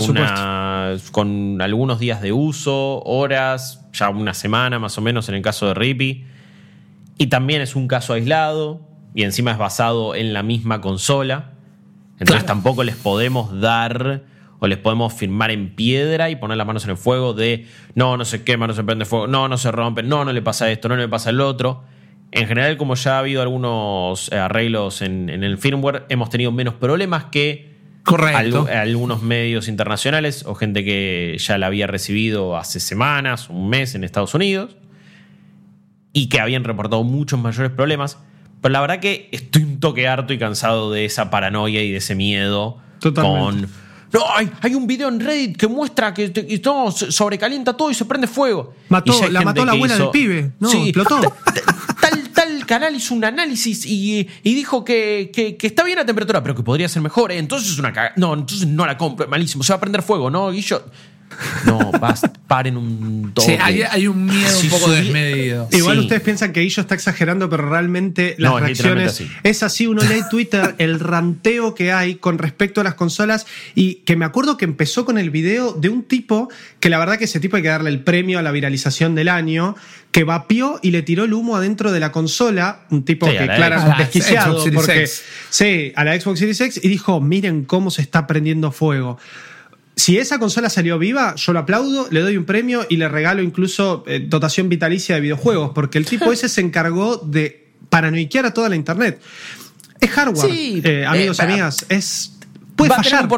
Speaker 2: con algunos días de uso, horas, ya una semana más o menos en el caso de Rippy. Y también es un caso aislado y encima es basado en la misma consola. Entonces tampoco les podemos dar o les podemos firmar en piedra y poner las manos en el fuego de no, no se quema, no se prende fuego, no, no se rompe, no, no le pasa esto, no le pasa el otro. En general, como ya ha habido algunos eh, arreglos en, el firmware, hemos tenido menos problemas que algunos medios internacionales o gente que ya la había recibido hace semanas, un mes en Estados Unidos y que habían reportado muchos mayores problemas. Pero la verdad que estoy un toque harto y cansado de esa paranoia y de ese miedo con... No, hay, un video en Reddit que muestra que, sobrecalienta todo y se prende fuego.
Speaker 3: Mató, la mató la abuela del pibe. No, explotó.
Speaker 2: Tal canal hizo un análisis y, dijo que, está bien la temperatura, pero que podría ser mejor. ¿eh? Entonces es una cagada. No, entonces no la compro. Malísimo. Se va a prender fuego, ¿no, Guillo? No, paren un toque.
Speaker 1: Sí, hay, un miedo un poco desmedido.
Speaker 3: Igual ustedes piensan que Guillo está exagerando, pero realmente las reacciones es así. Uno lee Twitter, <laughs> el ranteo que hay con respecto a las consolas y que me acuerdo que empezó con el video de un tipo que la verdad que ese tipo hay que darle el premio a la viralización del año, que vapió y le tiró el humo adentro de la consola, un tipo que claramente desquiciado porque sí, a la Xbox Series X y dijo, "Miren cómo se está prendiendo fuego." Si esa consola salió viva, yo lo aplaudo, le doy un premio y le regalo incluso eh, dotación vitalicia de videojuegos, porque el tipo <laughs> ese se encargó de paranoiquear a toda la internet. Es hardware, eh, amigos y amigas, es Puede fallar.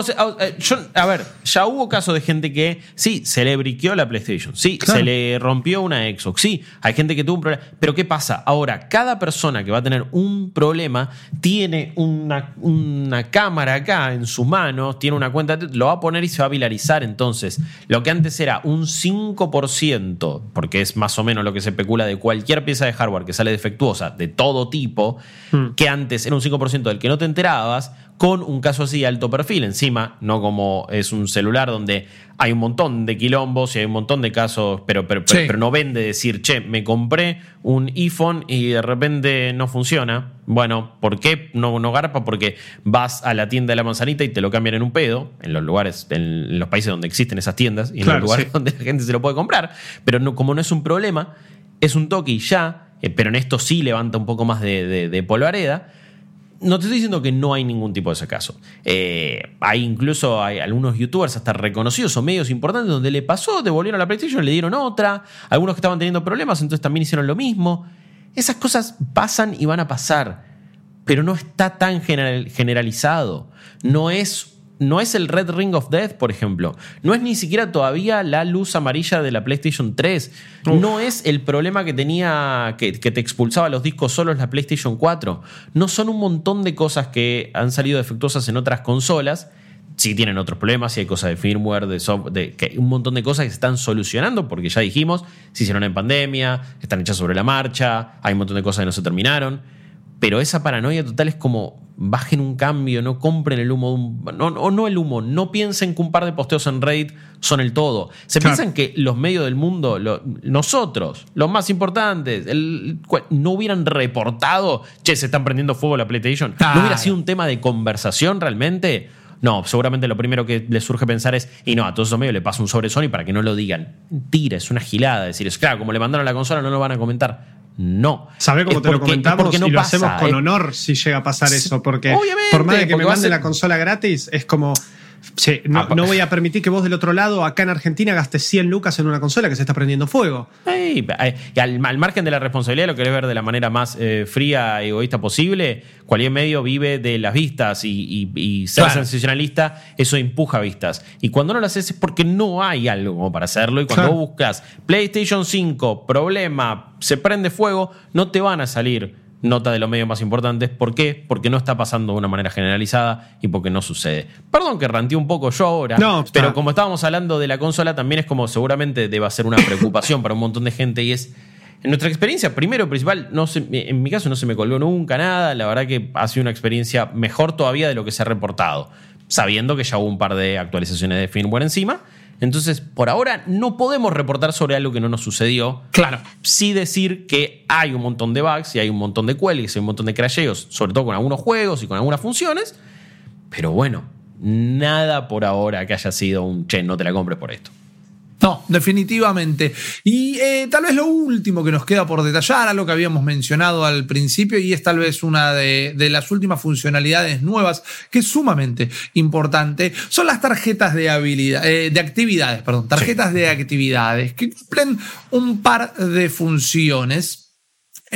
Speaker 2: Eh, a, ver, ya hubo casos de gente que sí, se le briqueó la PlayStation, sí, se le rompió una Xbox, sí, hay gente que tuvo un problema. Pero ¿qué pasa? Ahora, cada persona que va a tener un problema tiene una, una cámara acá en su mano, tiene una cuenta, lo va a poner y se va a viralizar. Entonces, lo que antes era un 5%, porque es más o menos lo que se especula de cualquier pieza de hardware que sale defectuosa, de todo tipo, hmm. que antes era un 5% del que no te enterabas, con un caso así de alto perfil encima, no como es un celular donde hay un montón de quilombos y hay un montón de casos, pero, pero, pero, no vende decir, che, me compré un iPhone y de repente no funciona. Bueno, ¿por qué no, no garpa? Porque vas a la tienda de la manzanita y te lo cambian en un pedo, en los lugares, en los países donde existen esas tiendas y en los lugares donde la gente se lo puede comprar. Pero no, como no es un problema, es un toque y ya, eh, pero en esto sí levanta un poco más de, de, de polvareda no te estoy diciendo que no hay ningún tipo de ese. Eh, hay incluso hay algunos youtubers hasta reconocidos o medios importantes donde le pasó, devolvieron la PlayStation, le dieron otra. Algunos que estaban teniendo problemas, entonces también hicieron lo mismo. Esas cosas pasan y van a pasar, pero no está tan generalizado. No es no es el Red Ring of Death, por ejemplo. No es ni siquiera todavía la luz amarilla de la PlayStation 3. No es el problema que tenía, que, te expulsaba los discos solos la PlayStation 4. No son un montón de cosas que han salido defectuosas en otras consolas Sí tienen otros problemas, sí hay cosas de firmware, de software, de, que un montón de cosas que se están solucionando, porque ya dijimos, se hicieron en pandemia, están hechas sobre la marcha, hay un montón de cosas que no se terminaron. Pero esa paranoia total es como bajen un cambio, no compren el humo, no, o no el humo, no piensen que un par de posteos en Reddit son el todo. Se piensan que los medios del mundo, nosotros, los más importantes, no hubieran reportado, che, se están prendiendo fuego la PlayStation. ¿No hubiera sido un tema de conversación realmente? No, seguramente lo primero que les surge pensar es, y no, a todos esos medios le pasa un sobre Sony para que no lo digan. Tira, es una gilada decir, es claro, como le mandaron la consola no lo van a comentar. No.
Speaker 3: ¿Sabe cómo te lo comentamos? y lo hacemos con honor si llega a pasar eso. Porque por más de que me mande la consola gratis, es como. Sí, ah, no, voy a permitir que vos del otro lado, acá en Argentina, gastes 100 lucas en una consola que se está prendiendo fuego.
Speaker 2: y al, margen de la responsabilidad, lo querés ver de la manera más eh, fría y egoísta posible, cualquier medio vive de las vistas y, ser sensacionalista, eso empuja vistas. Y cuando no lo haces es porque no hay algo para hacerlo. Y cuando buscas PlayStation 5, problema, se prende fuego, no te van a salir nota de los medios más importantes. ¿Por qué? Porque no está pasando de una manera generalizada y porque no sucede. Perdón que ranteé un poco yo ahora, pero como estábamos hablando de la consola, también es como seguramente deba ser una preocupación para un montón de gente y es. En nuestra experiencia, primero, principal, no en mi caso no se me colgó nunca nada. La verdad que ha sido una experiencia mejor todavía de lo que se ha reportado, sabiendo que ya hubo un par de actualizaciones de firmware encima. Entonces, por ahora no podemos reportar sobre algo que no nos sucedió.
Speaker 1: Claro.
Speaker 2: Sí decir que hay un montón de bugs y hay un montón de cuelgues y un montón de crasheos, sobre todo con algunos juegos y con algunas funciones. Pero bueno, nada por ahora que haya sido un che, no te la compres por esto.
Speaker 1: No, definitivamente. Y eh, tal vez lo último que nos queda por detallar, algo que habíamos mencionado al principio, y es tal vez una de, las últimas funcionalidades nuevas que es sumamente importante, son las tarjetas de habilidad, eh, de actividades, perdón, tarjetas de actividades que cumplen un par de funciones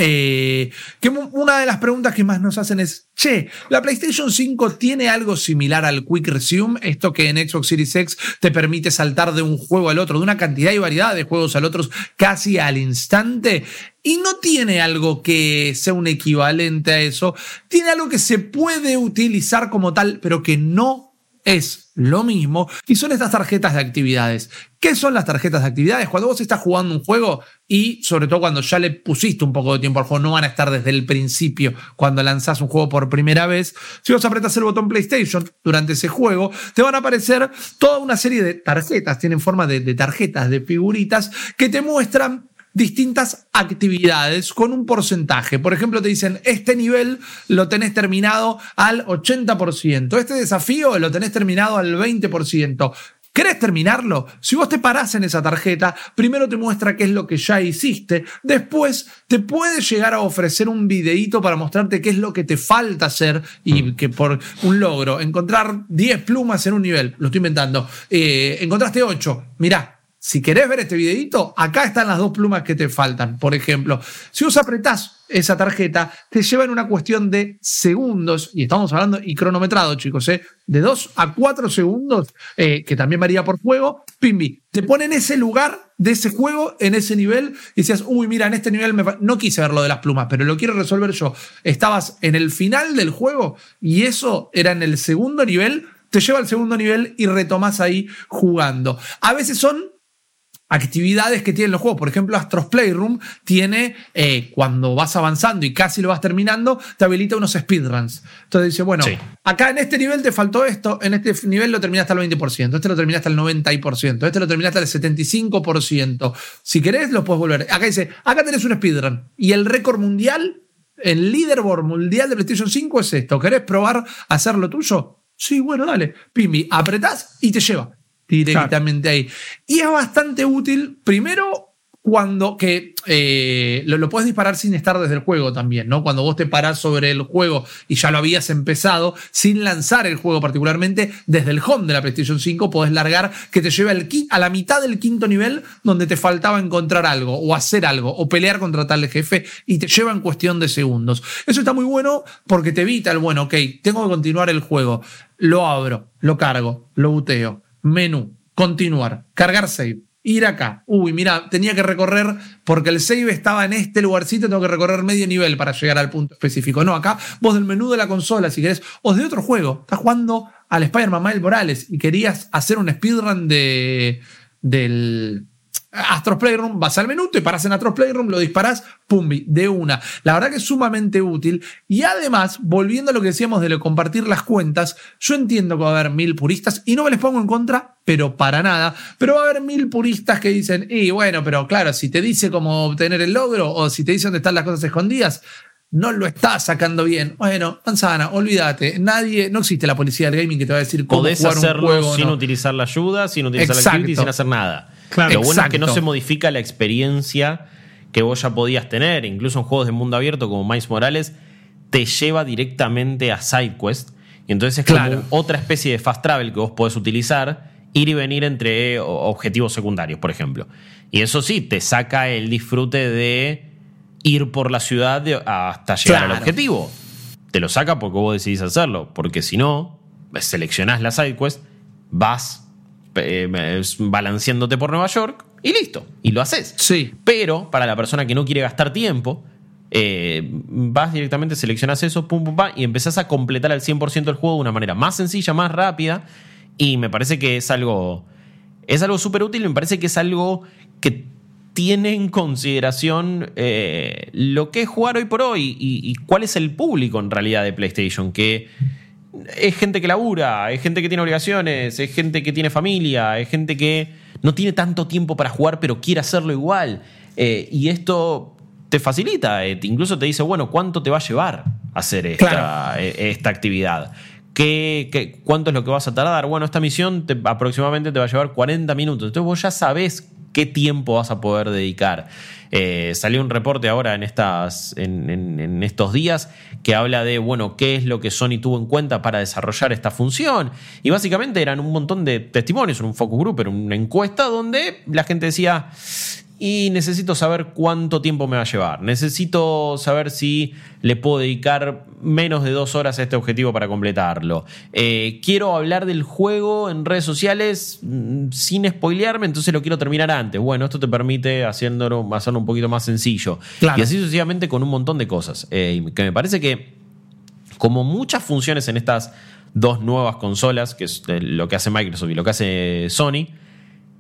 Speaker 1: eh, que una de las preguntas que más nos hacen es, che, ¿la PlayStation 5 tiene algo similar al Quick Resume? Esto que en Xbox Series X te permite saltar de un juego al otro, de una cantidad y variedad de juegos al otro casi al instante. Y no tiene algo que sea un equivalente a eso. Tiene algo que se puede utilizar como tal, pero que no es lo mismo y son estas tarjetas de actividades. ¿Qué son las tarjetas de actividades? Cuando vos estás jugando un juego y sobre todo cuando ya le pusiste un poco de tiempo al juego, no van a estar desde el principio cuando lanzás un juego por primera vez. Si vos apretas el botón PlayStation durante ese juego, te van a aparecer toda una serie de tarjetas, tienen forma de, de tarjetas, de figuritas, que te muestran distintas actividades con un porcentaje. Por ejemplo, te dicen, este nivel lo tenés terminado al 80%, este desafío lo tenés terminado al 20%. ¿Querés terminarlo? Si vos te parás en esa tarjeta, primero te muestra qué es lo que ya hiciste, después te puede llegar a ofrecer un videíto para mostrarte qué es lo que te falta hacer y mm. que por un logro, encontrar 10 plumas en un nivel, lo estoy inventando, eh, encontraste 8, mirá, si querés ver este videito, acá están las dos plumas que te faltan. Por ejemplo, si vos apretás esa tarjeta, te lleva en una cuestión de segundos, y estamos hablando y cronometrado, chicos, ¿eh? de 2 a 4 segundos, eh, que también varía por juego, Pimbi, te pone en ese lugar de ese juego, en ese nivel, y decías, uy, mira, en este nivel no quise ver lo de las plumas, pero lo quiero resolver yo. Estabas en el final del juego y eso era en el segundo nivel, te lleva al segundo nivel y retomas ahí jugando. A veces son actividades que tienen los juegos. Por ejemplo, Astros Playroom tiene, eh, cuando vas avanzando y casi lo vas terminando, te habilita unos speedruns. Entonces dice, bueno, acá en este nivel te faltó esto, en este nivel lo terminaste al 20%, este lo terminaste al 90%, este lo terminaste al 75%. Si querés, lo puedes volver. Acá dice, acá tenés un speedrun. Y el récord mundial, el leaderboard mundial de PlayStation 5 es esto. ¿Querés probar hacer lo tuyo? Sí, bueno, dale. Pimbi, apretás y te lleva directamente ahí. Y es bastante útil, primero, cuando que eh, lo, puedes disparar sin estar desde el juego también, ¿no? Cuando vos te parás sobre el juego y ya lo habías empezado, sin lanzar el juego particularmente, desde el home de la PlayStation 5 podés largar que te lleve al, a la mitad del quinto nivel donde te faltaba encontrar algo, o hacer algo, o pelear contra tal jefe, y te lleva en cuestión de segundos. Eso está muy bueno porque te evita el, bueno, ok, tengo que continuar el juego, lo abro, lo cargo, lo buteo menú, continuar, cargar save. ir acá. Uy, mira, tenía que recorrer, porque el save estaba en este lugarcito, tengo que recorrer medio nivel para llegar al punto específico. No, acá vos del menú de la consola, si querés, o de otro juego, estás jugando al Spider-Man Miles Morales y querías hacer un speedrun de, del Astros Playroom, vas al menú, te paras en Astros Playroom, lo disparas, pumbi, de una. La verdad que es sumamente útil. Y además, volviendo a lo que decíamos de compartir las cuentas, yo entiendo que va a haber mil puristas y no me les pongo en contra, pero para nada. Pero va a haber mil puristas que dicen, y bueno, pero claro, si te dice cómo obtener el logro o si te dice dónde están las cosas escondidas, no lo estás sacando bien. Bueno, manzana, olvídate. Nadie, no existe la policía del gaming que te va a decir cómo
Speaker 2: Podés
Speaker 1: jugar
Speaker 2: hacerlo
Speaker 1: un juego.
Speaker 2: sin
Speaker 1: no.
Speaker 2: utilizar la ayuda, sin utilizar la
Speaker 1: Exacto.
Speaker 2: activity, sin hacer nada.
Speaker 3: Claro.
Speaker 2: Lo bueno es que no se modifica la experiencia que vos ya podías tener. Incluso en juegos de mundo abierto como Miles Morales, te lleva directamente a SideQuest. Y entonces es
Speaker 1: Claro.
Speaker 2: como otra especie de fast travel que vos podés utilizar, ir y venir entre o- objetivos secundarios, por ejemplo. Y eso sí, te saca el disfrute de ir por la ciudad de- hasta llegar
Speaker 1: Claro.
Speaker 2: al objetivo. Te lo saca porque vos decidís hacerlo. Porque si no, seleccionás la sidequest, vas eh, balanceándote por Nueva York y listo. Y lo haces.
Speaker 1: Sí.
Speaker 2: Pero para la persona que no quiere gastar tiempo, eh, vas directamente, seleccionas eso, pum, pum, pam, y empezás a completar al 100% el juego de una manera más sencilla, más rápida. Y me parece que es algo. Es algo súper útil. Me parece que es algo que tiene en consideración eh, lo que es jugar hoy por hoy y, y cuál es el público en realidad de PlayStation. Que es gente que labura, es gente que tiene obligaciones, es gente que tiene familia, es gente que no tiene tanto tiempo para jugar, pero quiere hacerlo igual. Eh, y esto te facilita, eh, incluso te dice, bueno, ¿cuánto te va a llevar hacer esta,
Speaker 1: Claro.
Speaker 2: esta actividad? ¿Qué, qué- cuánto es lo que vas a tardar? Bueno, esta misión te- aproximadamente te va a llevar 40 minutos. Entonces vos ya sabés qué tiempo vas a poder dedicar. Eh, salió un reporte ahora en, estas, en, estos días que habla de, bueno, qué es lo que Sony tuvo en cuenta para desarrollar esta función. Y básicamente eran un montón de testimonios, un focus group, era una encuesta donde la gente decía, y necesito saber cuánto tiempo me va a llevar. Necesito saber si le puedo dedicar menos de dos horas a este objetivo para completarlo. Eh, quiero hablar del juego en redes sociales mm, sin spoilearme, entonces lo quiero terminar antes. Bueno, esto te permite haciéndolo, hacerlo un poquito más sencillo.
Speaker 1: Claro.
Speaker 2: Y así sucesivamente con un montón de cosas. Eh, que me parece que como muchas funciones en estas dos nuevas consolas, que es eh, lo que hace Microsoft y lo que hace Sony,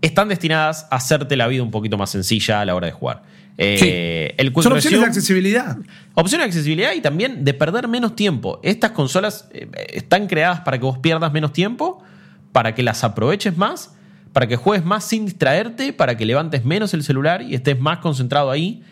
Speaker 2: están destinadas a hacerte la vida un poquito más sencilla a la hora de jugar. Eh, el
Speaker 1: Son opciones de accesibilidad.
Speaker 2: Opción de accesibilidad y también de perder menos tiempo. Estas consolas eh, están creadas para que vos pierdas menos tiempo, para que las aproveches más, para que juegues más sin distraerte, para que levantes menos el celular y estés más concentrado ahí.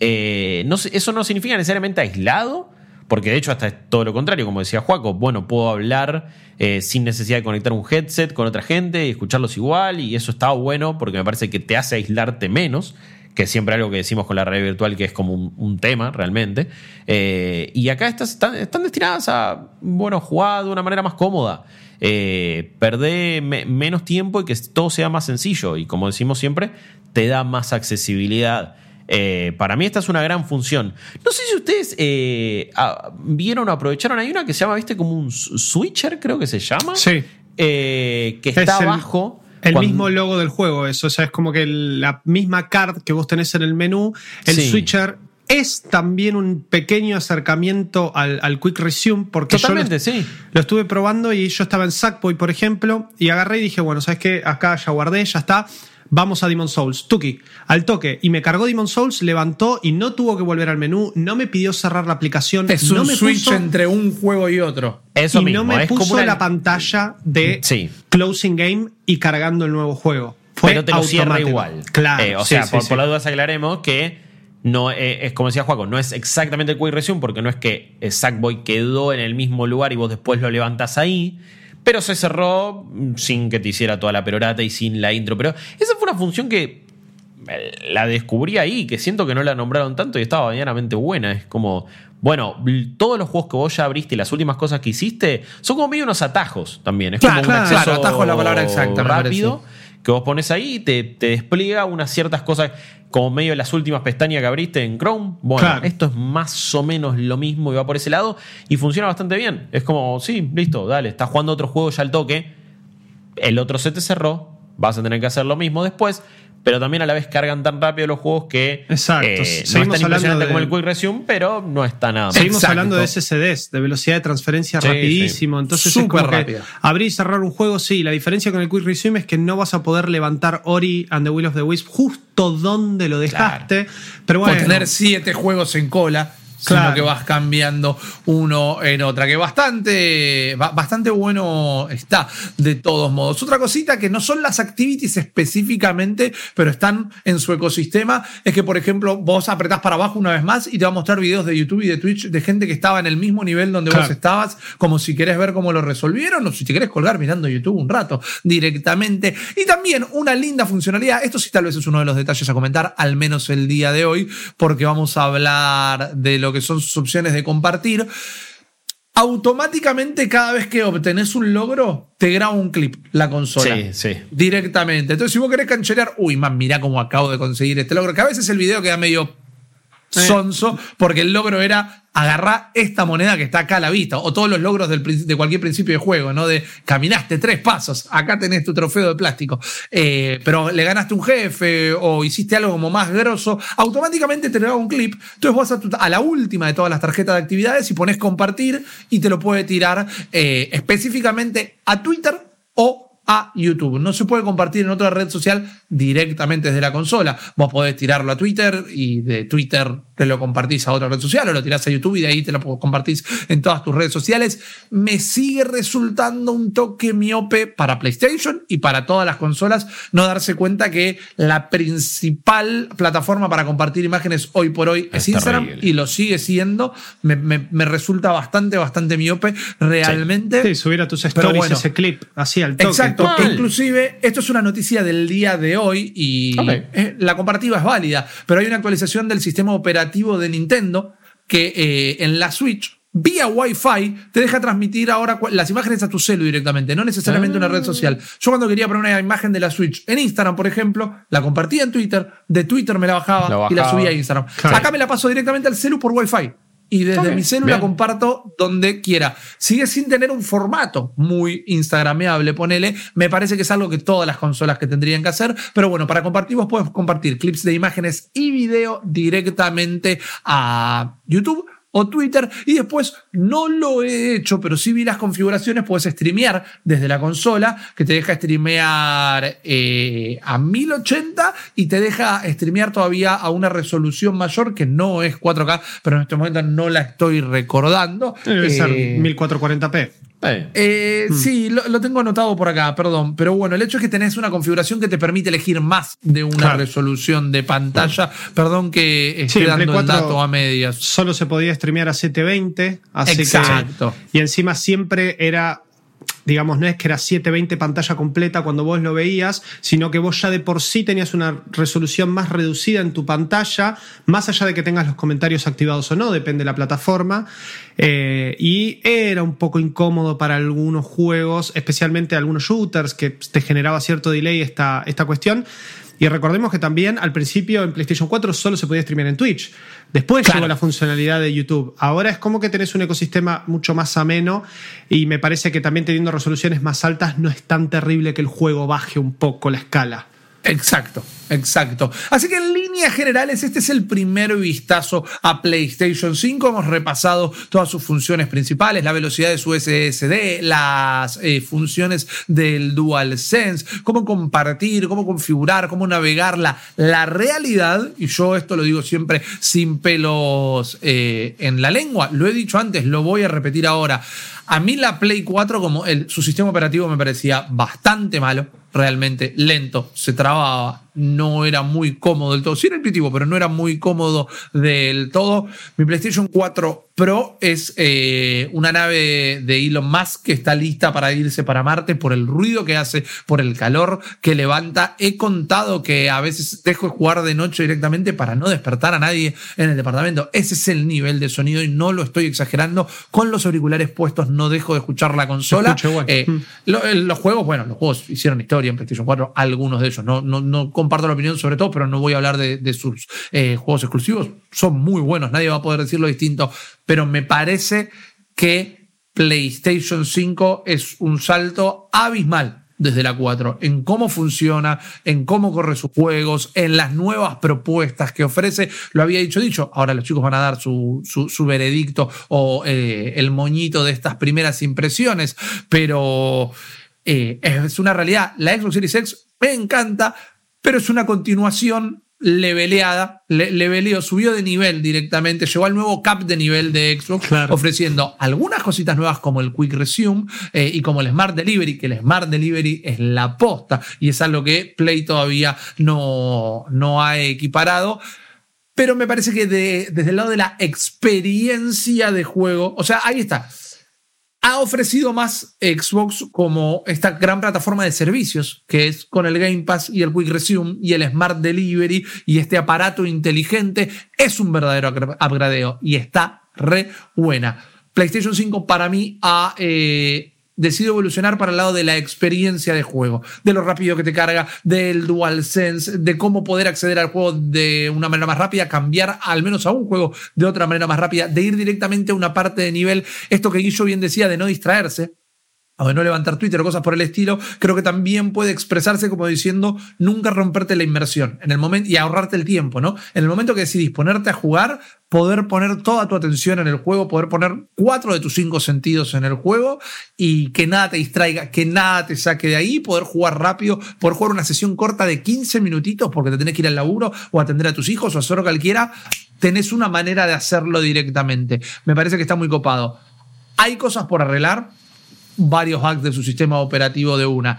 Speaker 2: Eh, no, eso no significa necesariamente aislado, porque de hecho hasta es todo lo contrario, como decía Juaco, bueno, puedo hablar eh, sin necesidad de conectar un headset con otra gente y escucharlos igual, y eso está bueno porque me parece que te hace aislarte menos que es siempre algo que decimos con la realidad virtual que es como un, tema realmente. Eh, y acá estas están, destinadas a, bueno, jugar de una manera más cómoda, eh, perder me- menos tiempo y que todo sea más sencillo. Y como decimos siempre, te da más accesibilidad. Eh, para mí esta es una gran función. No sé si ustedes eh, vieron o aprovecharon. Hay una que se llama, viste, como un switcher, creo que se llama.
Speaker 3: Sí.
Speaker 2: Eh, que
Speaker 3: Es
Speaker 2: está
Speaker 3: el-
Speaker 2: abajo.
Speaker 3: El
Speaker 2: cuando-
Speaker 3: mismo logo del juego, eso. O sea, es como que el- la misma card que vos tenés en el menú, el
Speaker 2: Sí.
Speaker 3: switcher es también un pequeño acercamiento al, al Quick Resume, porque
Speaker 2: Totalmente,
Speaker 3: yo lo,
Speaker 2: sí.
Speaker 3: lo estuve probando y yo estaba en Sackboy, por ejemplo, y agarré y dije, bueno, ¿sabes qué? Acá ya guardé, ya está. Vamos a Demon Souls. Tuki, al toque. Y me cargó Demon Souls, levantó y no tuvo que volver al menú. No me pidió cerrar la aplicación.
Speaker 1: Es
Speaker 3: no
Speaker 1: un
Speaker 3: me
Speaker 1: switch
Speaker 3: puso-
Speaker 1: entre un juego y otro.
Speaker 2: Eso
Speaker 3: y
Speaker 2: mismo.
Speaker 3: no me
Speaker 2: es
Speaker 3: puso
Speaker 2: como una-
Speaker 3: la pantalla de
Speaker 2: Sí.
Speaker 3: closing game y cargando el nuevo juego. Fue
Speaker 2: pero te lo cierra igual.
Speaker 3: Claro.
Speaker 2: Eh, o
Speaker 3: sí,
Speaker 2: sea,
Speaker 3: sí,
Speaker 2: por,
Speaker 3: sí.
Speaker 2: por las dudas aclaremos que no eh, es como decía Juaco, no es exactamente el Quick Resume porque no es que Sackboy quedó en el mismo lugar y vos después lo levantás ahí. Pero se cerró sin que te hiciera toda la perorata y sin la intro. Pero esa fue una función que eh, la descubrí ahí, que siento que no la nombraron tanto y estaba medianamente buena. Es como, bueno, todos los juegos que vos ya abriste y las últimas cosas que hiciste son como medio unos atajos también. Es
Speaker 1: Claro,
Speaker 2: como
Speaker 1: claro,
Speaker 2: un acceso
Speaker 1: claro, atajo es la palabra exacta,
Speaker 2: rápido. Que vos pones ahí y te, te despliega unas ciertas cosas como medio de las últimas pestañas que abriste en Chrome. Bueno,
Speaker 3: Claro.
Speaker 2: esto es más o menos lo mismo y va por ese lado y funciona bastante bien. Es como, sí, listo, dale, estás jugando otro juego ya al toque, el otro se te cerró, vas a tener que hacer lo mismo después, pero también a la vez cargan tan rápido los juegos que
Speaker 3: Exacto.
Speaker 2: eh, no es tan
Speaker 3: hablando
Speaker 2: impresionante
Speaker 3: de-
Speaker 2: como el Quick Resume, pero no está nada mal.
Speaker 3: Seguimos
Speaker 1: Exacto.
Speaker 3: hablando de SSDs, de velocidad de transferencia
Speaker 2: Sí,
Speaker 3: rapidísimo. Entonces es
Speaker 1: Súper
Speaker 3: que
Speaker 1: rápida.
Speaker 3: abrir y cerrar un juego, sí. La diferencia con el Quick Resume es que no vas a poder levantar Ori and the Will of the Wisp justo donde lo dejaste. Pero
Speaker 1: Por
Speaker 3: bueno,
Speaker 1: tener siete juegos en cola.
Speaker 3: Claro.
Speaker 1: Sino que vas cambiando uno en otra. Que bastante, ba- bastante bueno está, de todos modos. Otra cosita que no son las activities específicamente, pero están en su ecosistema, es que, por ejemplo, vos apretás para abajo una vez más y te va a mostrar videos de YouTube y de Twitch de gente que estaba en el mismo nivel donde vos estabas, como si querés ver cómo lo resolvieron o si te querés colgar mirando YouTube un rato directamente. Y también una linda funcionalidad, esto sí tal vez es uno de los detalles a comentar, al menos el día de hoy, porque vamos a hablar de lo que son sus opciones de compartir. Automáticamente cada vez que obtenés un logro, te graba un clip la consola.
Speaker 2: Sí, sí.
Speaker 1: Directamente. Entonces, si vos querés cancherear, uy, man, mirá cómo acabo de conseguir este logro. Que a veces el video queda medio sonso, porque el logro era agarrar esta moneda que está acá a la vista, o todos los logros del de cualquier principio de juego, ¿no? De caminaste tres pasos, acá tenés tu trofeo de plástico, Eh, pero le ganaste un jefe o hiciste algo como más grosso, automáticamente te graba un clip, entonces tu- a la última de todas las tarjetas de actividades y pones compartir y te lo puede tirar eh, específicamente a Twitter o a YouTube. No se puede compartir en otra red social directamente desde la consola. Vos podés tirarlo a Twitter y de Twitter te lo compartís a otra red social o lo tirás a YouTube y de ahí te lo compartís en todas tus redes sociales. Me sigue resultando un toque miope para PlayStation y para todas las consolas no darse cuenta que la principal plataforma para compartir imágenes hoy por hoy es,
Speaker 2: Es
Speaker 1: Instagram
Speaker 2: terrible.
Speaker 1: y lo sigue siendo. Me, me- me resulta bastante, bastante miope realmente.
Speaker 3: sí, subir a tus
Speaker 1: Pero
Speaker 3: stories
Speaker 1: bueno.
Speaker 3: ese clip, así al toque.
Speaker 1: Exacto. Inclusive, esto es una noticia del día de hoy y eh, la comparativa es válida, pero hay una actualización del sistema operativo de Nintendo que eh, en la Switch, vía Wi-Fi, te deja transmitir ahora las imágenes a tu celu directamente, no necesariamente una red social. Yo cuando quería poner una imagen de la Switch en Instagram, por ejemplo, la compartía en Twitter, de Twitter me la bajaba,
Speaker 2: La
Speaker 1: y la subía a Instagram.
Speaker 3: Claro.
Speaker 1: Acá me la paso directamente al celu por Wi-Fi. Y desde mi celu la
Speaker 2: bien.
Speaker 1: comparto donde quiera. Sigue sin tener un formato muy instagrameable, ponele. Me parece que es algo que todas las consolas que tendrían que hacer. Pero bueno, para compartir vos podés compartir clips de imágenes y video directamente a YouTube o Twitter y después no lo he hecho, pero sí vi las configuraciones, puedes streamear desde la consola, que te deja streamear eh, a 1080 y te deja streamear todavía a una resolución mayor que no es 4K, pero en este momento no la estoy recordando.
Speaker 3: Debe ser
Speaker 1: Eh,
Speaker 3: 1440p.
Speaker 2: Eh,
Speaker 1: eh, Sí, lo, lo tengo anotado por acá, perdón. Pero bueno, el hecho es que tenés una configuración que te permite elegir más de una
Speaker 3: Claro.
Speaker 1: resolución de pantalla. Perdón que esté
Speaker 3: Sí,
Speaker 1: dando el
Speaker 3: 4
Speaker 1: dato a medias.
Speaker 3: Solo se podía streamear a 720, así
Speaker 1: Exacto.
Speaker 3: que. Y encima siempre era. Digamos, no es que era 720 pantalla completa cuando vos lo veías, sino que vos ya de por sí tenías una resolución más reducida en tu pantalla, más allá de que tengas los comentarios activados o no, depende de la plataforma. Eh, y era un poco incómodo para algunos juegos, especialmente algunos shooters, que te generaba cierto delay esta, esta cuestión. Y recordemos que también al principio en PlayStation 4 solo se podía streamear en Twitch. Después
Speaker 1: Claro.
Speaker 3: llegó la funcionalidad de YouTube. Ahora es como que tenés un ecosistema mucho más ameno y me parece que también teniendo resoluciones más altas no es tan terrible que el juego baje un poco la escala.
Speaker 1: Exacto, exacto. Así que en líneas generales, este es el primer vistazo a PlayStation 5. Hemos repasado todas sus funciones principales, la velocidad de su SSD, las eh, funciones del DualSense, cómo compartir, cómo configurar, cómo navegarla, la realidad, y yo esto lo digo siempre sin pelos eh, en la lengua, lo he dicho antes, lo voy a repetir ahora. A mí la Play 4, como el, su sistema operativo me parecía bastante malo, realmente lento, se trababa, no era muy cómodo del todo. Sí era intuitivo, pero no era muy cómodo del todo. Mi PlayStation 4 Pro es eh, una nave de Elon Musk que está lista para irse para Marte por el ruido que hace, por el calor que levanta. He contado que a veces dejo de jugar de noche directamente para no despertar a nadie en el departamento. Ese es el nivel de sonido y no lo estoy exagerando. Con los auriculares puestos no dejo de escuchar la consola. Eh,
Speaker 3: Mm.
Speaker 1: lo- eh, los juegos, bueno, los juegos hicieron historia en PlayStation 4, algunos de ellos. No, no, no comparto la opinión sobre todo, pero no voy a hablar de, de sus eh, juegos exclusivos. Son muy buenos, nadie va a poder decirlo distinto, pero me parece que PlayStation 5 es un salto abismal desde la 4, en cómo funciona, en cómo corre sus juegos, en las nuevas propuestas que ofrece. Lo había dicho, dicho, ahora los chicos van a dar su, su, veredicto o eh, el moñito de estas primeras impresiones, pero eh, es una realidad. La Xbox Series X me encanta, pero es una continuación leveleada, le, subió de nivel directamente, llegó al nuevo cap de nivel de Xbox, ofreciendo algunas cositas nuevas como el Quick Resume eh, y como el Smart Delivery, que el Smart Delivery es la posta y es algo que Play todavía no, no ha equiparado. Pero me parece que desde el lado de la experiencia de juego, o sea, ahí está ha ofrecido más Xbox como esta gran plataforma de servicios, que es con el Game Pass y el Quick Resume y el Smart Delivery y este aparato inteligente. Es un verdadero upgradeo y está re buena. PlayStation 5 para mí ha eh, decido evolucionar para el lado de la experiencia de juego, de lo rápido que te carga, del DualSense, de cómo poder acceder al juego de una manera más rápida, cambiar al menos a un juego de otra manera más rápida, de ir directamente a una parte de nivel, esto que Guillo bien decía, de no distraerse o de no levantar Twitter o cosas por el estilo, creo que también puede expresarse como diciendo nunca romperte la inmersión en el momento y ahorrarte el tiempo, ¿no? En el momento que decidís ponerte a jugar, poder poner toda tu atención en el juego, poder poner cuatro de tus cinco sentidos en el juego y que nada te distraiga, que nada te saque de ahí, poder jugar rápido, poder jugar una sesión corta de 15 minutitos porque te tenés que ir al laburo o atender a tus hijos o hacer lo cualquiera, tenés una manera de hacerlo directamente. Me parece que está muy copado. Hay cosas por arreglar, varios hacks de su sistema operativo de una.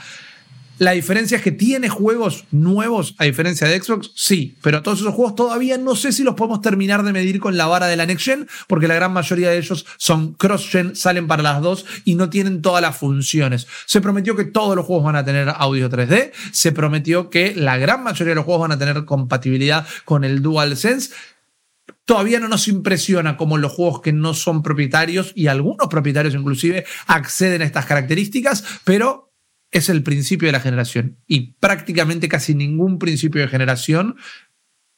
Speaker 1: La diferencia es que tiene juegos nuevos, a diferencia de Xbox, sí, pero todos esos juegos todavía no sé si los podemos terminar de medir con la vara de la Next Gen, porque la gran mayoría de ellos son cross-gen, salen para las dos y no tienen todas las funciones. Se prometió que todos los juegos van a tener audio 3D, se prometió que la gran mayoría de los juegos van a tener compatibilidad con el DualSense todavía no nos impresiona como los juegos que no son propietarios y algunos propietarios inclusive acceden a estas características, pero es el principio de la generación y prácticamente casi ningún principio de generación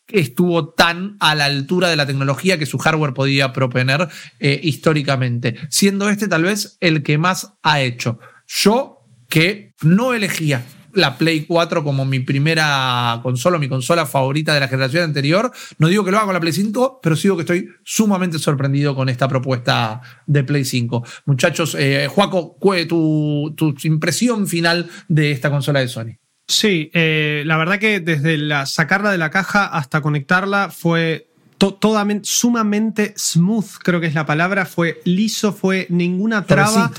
Speaker 1: estuvo tan a la altura de la tecnología que su hardware podía proponer eh, históricamente, siendo este tal vez el que más ha hecho. Yo que no elegía la Play 4 como mi primera consola, mi consola favorita de la generación anterior. No digo que lo haga con la Play 5, pero sí digo que estoy sumamente sorprendido con esta propuesta de Play 5. Muchachos, eh, Juaco, tu, tu impresión final de esta consola de Sony.
Speaker 3: Sí, eh, la verdad que desde la, sacarla de la caja hasta conectarla fue sumamente smooth, creo que es la palabra, fue liso, fue ninguna traba.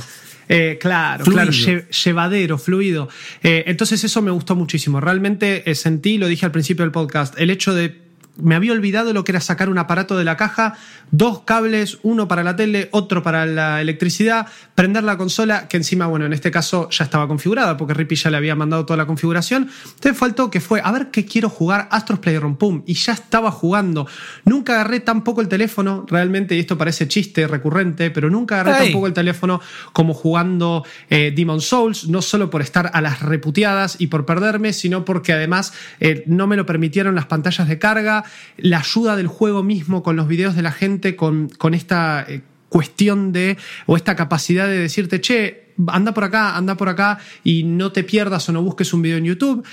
Speaker 3: Eh, claro, claro, llevadero, fluido. Eh, entonces eso me gustó muchísimo. Realmente eh, sentí, lo dije al principio del podcast, el hecho de me había olvidado lo que era sacar un aparato de la caja, dos cables, uno para la tele, otro para la electricidad, prender la consola, que encima, bueno, en este caso ya estaba configurada porque Rippy ya le había mandado toda la configuración. Entonces faltó que fue, a ver qué quiero jugar, Astros Playroom, pum, y ya estaba jugando. Nunca agarré tampoco el teléfono, realmente, y esto parece chiste recurrente, pero nunca agarré tampoco el teléfono como jugando eh, Demon Souls, no solo por estar a las reputeadas y por perderme, sino porque además eh, no me lo permitieron las pantallas de carga la ayuda del juego mismo con los videos de la gente, con, con esta eh, cuestión de, o esta capacidad de decirte, che, anda por acá, anda por acá y no te pierdas o no busques un video en YouTube.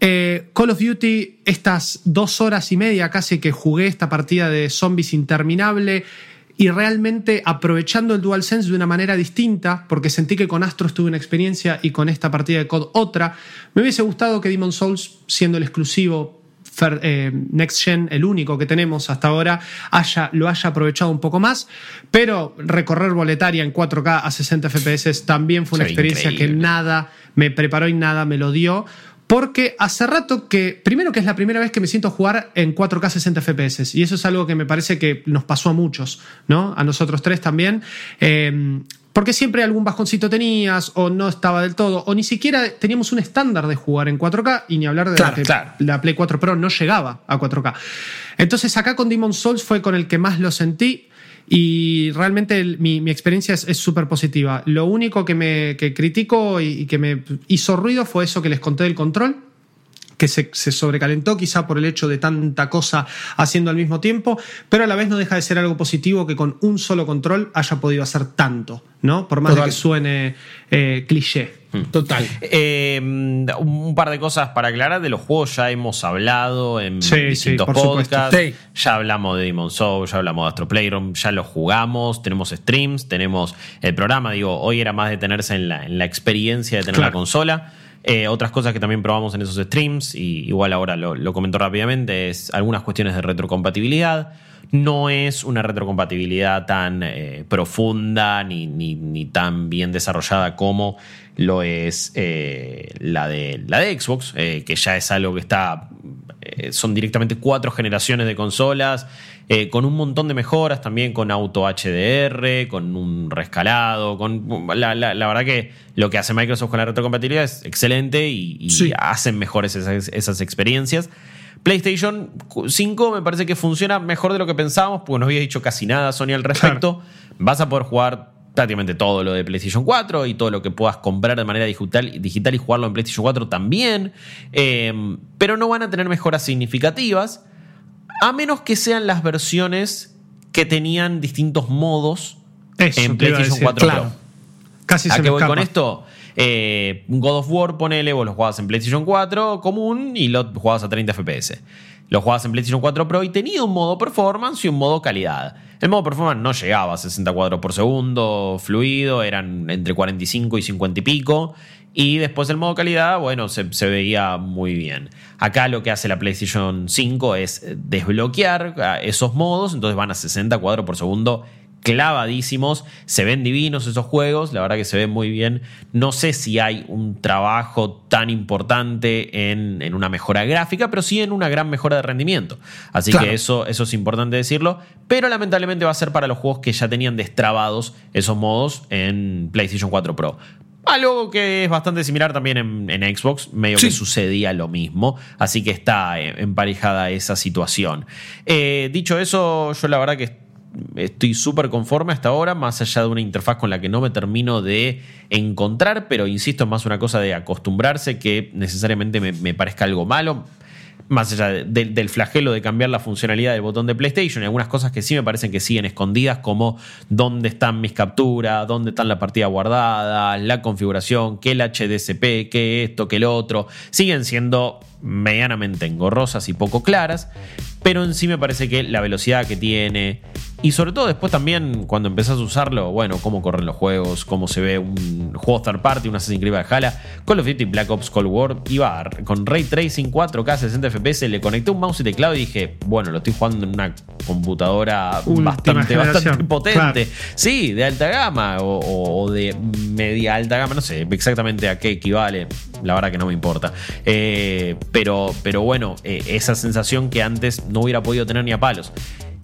Speaker 3: Eh, Call of Duty, estas dos horas y media casi que jugué esta partida de zombies interminable y realmente aprovechando el DualSense de una manera distinta, porque sentí que con Astros tuve una experiencia y con esta partida de COD otra, me hubiese gustado que Demon Souls, siendo el exclusivo eh, Next Gen, el único que tenemos hasta ahora, haya, lo haya aprovechado un poco más. Pero recorrer boletaria en 4K a 60 FPS también fue una experiencia que nada me preparó y nada me lo dio. Porque hace rato que, primero que es la primera vez que me siento jugar en 4K 60 FPS, y eso es algo que me parece que nos pasó a muchos, ¿no? A nosotros tres también. Eh, porque siempre algún bajoncito tenías, o no estaba del todo, o ni siquiera teníamos un estándar de jugar en 4K, y ni hablar de la, que la Play 4 Pro no llegaba a 4K. Entonces acá con Demon Souls fue con el que más lo sentí. Y realmente mi, experiencia es súper positiva. Lo único que me que critico y, que me hizo ruido fue eso que les conté del control que se, sobrecalentó quizá por el hecho de tanta cosa haciendo al mismo tiempo, pero a la vez no deja de ser algo positivo que con un solo control haya podido hacer tanto, ¿no? Por más de que suene eh, cliché.
Speaker 1: Total.
Speaker 2: Eh, un par de cosas para aclarar. De los juegos ya hemos hablado en
Speaker 3: Sí, sí,
Speaker 2: distintos
Speaker 3: supuesto.
Speaker 2: podcasts.
Speaker 1: Sí.
Speaker 2: Ya hablamos de Demon Souls, ya hablamos de Astro Playroom, ya lo jugamos, tenemos streams, tenemos el programa. Digo, hoy era más detenerse en la, en la experiencia de tener
Speaker 3: Claro.
Speaker 2: la consola. Eh, otras cosas que también probamos en esos streams, y igual ahora lo, lo comento rápidamente, es algunas cuestiones de retrocompatibilidad. No es una retrocompatibilidad tan eh, profunda ni, ni- tan bien desarrollada como lo es eh, la, de, la de Xbox, que ya es algo que está. Eh, son directamente cuatro generaciones de consolas, eh, con un montón de mejoras, también con auto HDR, con un rescalado, con. La, la- la verdad que lo que hace Microsoft con la retrocompatibilidad es excelente y, y
Speaker 1: Sí.
Speaker 2: hacen mejores esas, esas experiencias. PlayStation 5 me parece que funciona mejor de lo que pensábamos, porque no había dicho casi nada Sony al respecto. Vas a poder jugar prácticamente todo lo de PlayStation 4 y todo lo que puedas comprar de manera digital, digital y jugarlo en PlayStation 4 también. Eh, pero no van a tener mejoras significativas, a menos que sean las versiones que tenían distintos modos
Speaker 3: Eso
Speaker 2: en PlayStation
Speaker 3: decir,
Speaker 2: 4
Speaker 1: claro.
Speaker 2: Pro.
Speaker 3: Casi
Speaker 2: ¿A
Speaker 3: se
Speaker 2: qué voy
Speaker 3: escapa.
Speaker 2: con esto? Eh, God of War, ponele, vos lo jugabas en PlayStation 4 común y lo jugabas a 30 FPS. Lo jugabas en PlayStation 4 Pro y tenía un modo performance y un modo calidad. El modo performance no llegaba a 60 cuadros por segundo, fluido, eran entre 45 y 50 y pico. Y después el modo calidad, bueno, se, se veía muy bien. Acá lo que hace la PlayStation 5 es desbloquear ah, esos modos, entonces van a 60 cuadros por segundo clavadísimos, se ven divinos esos juegos, la verdad que se ven muy bien. No sé si hay un trabajo tan importante en, en una mejora gráfica, pero sí en una gran mejora de rendimiento. Así
Speaker 1: Claro.
Speaker 2: que eso, eso es importante decirlo, pero lamentablemente va a ser para los juegos que ya tenían destrabados esos modos en PlayStation 4 Pro. Algo que es bastante similar también en, en Xbox, medio
Speaker 1: Sí.
Speaker 2: que sucedía lo mismo, así que está eh, emparejada esa situación. Eh, dicho eso, yo la verdad que estoy súper conforme hasta ahora, más allá de una interfaz con la que no me termino de encontrar, pero insisto, es más una cosa de acostumbrarse que necesariamente me, parezca algo malo. Más allá de- del- flagelo de cambiar la funcionalidad del botón de PlayStation, y algunas cosas que sí me parecen que siguen escondidas, como dónde están mis capturas, dónde están la partida guardada, la configuración, qué el HDCP, qué esto, qué lo otro, siguen siendo medianamente engorrosas y poco claras, pero en sí me parece que la velocidad que tiene y sobre todo después también cuando empezás a usarlo, bueno, cómo corren los juegos, cómo se ve un juego third party, una Assassin's Creed Valhalla, Call of Duty Black Ops Cold War, iba con Ray Tracing 4K 60 FPS, le conecté un mouse y teclado y dije, bueno, lo estoy jugando en una computadora
Speaker 3: Última
Speaker 2: bastante,
Speaker 3: generación,
Speaker 2: bastante <laughs> potente.
Speaker 3: claro.
Speaker 2: Sí, de alta gama o de media alta gama, no sé exactamente a qué equivale. La verdad que no me importa. Eh, pero, pero bueno, eh, esa sensación que antes no hubiera podido tener ni a palos.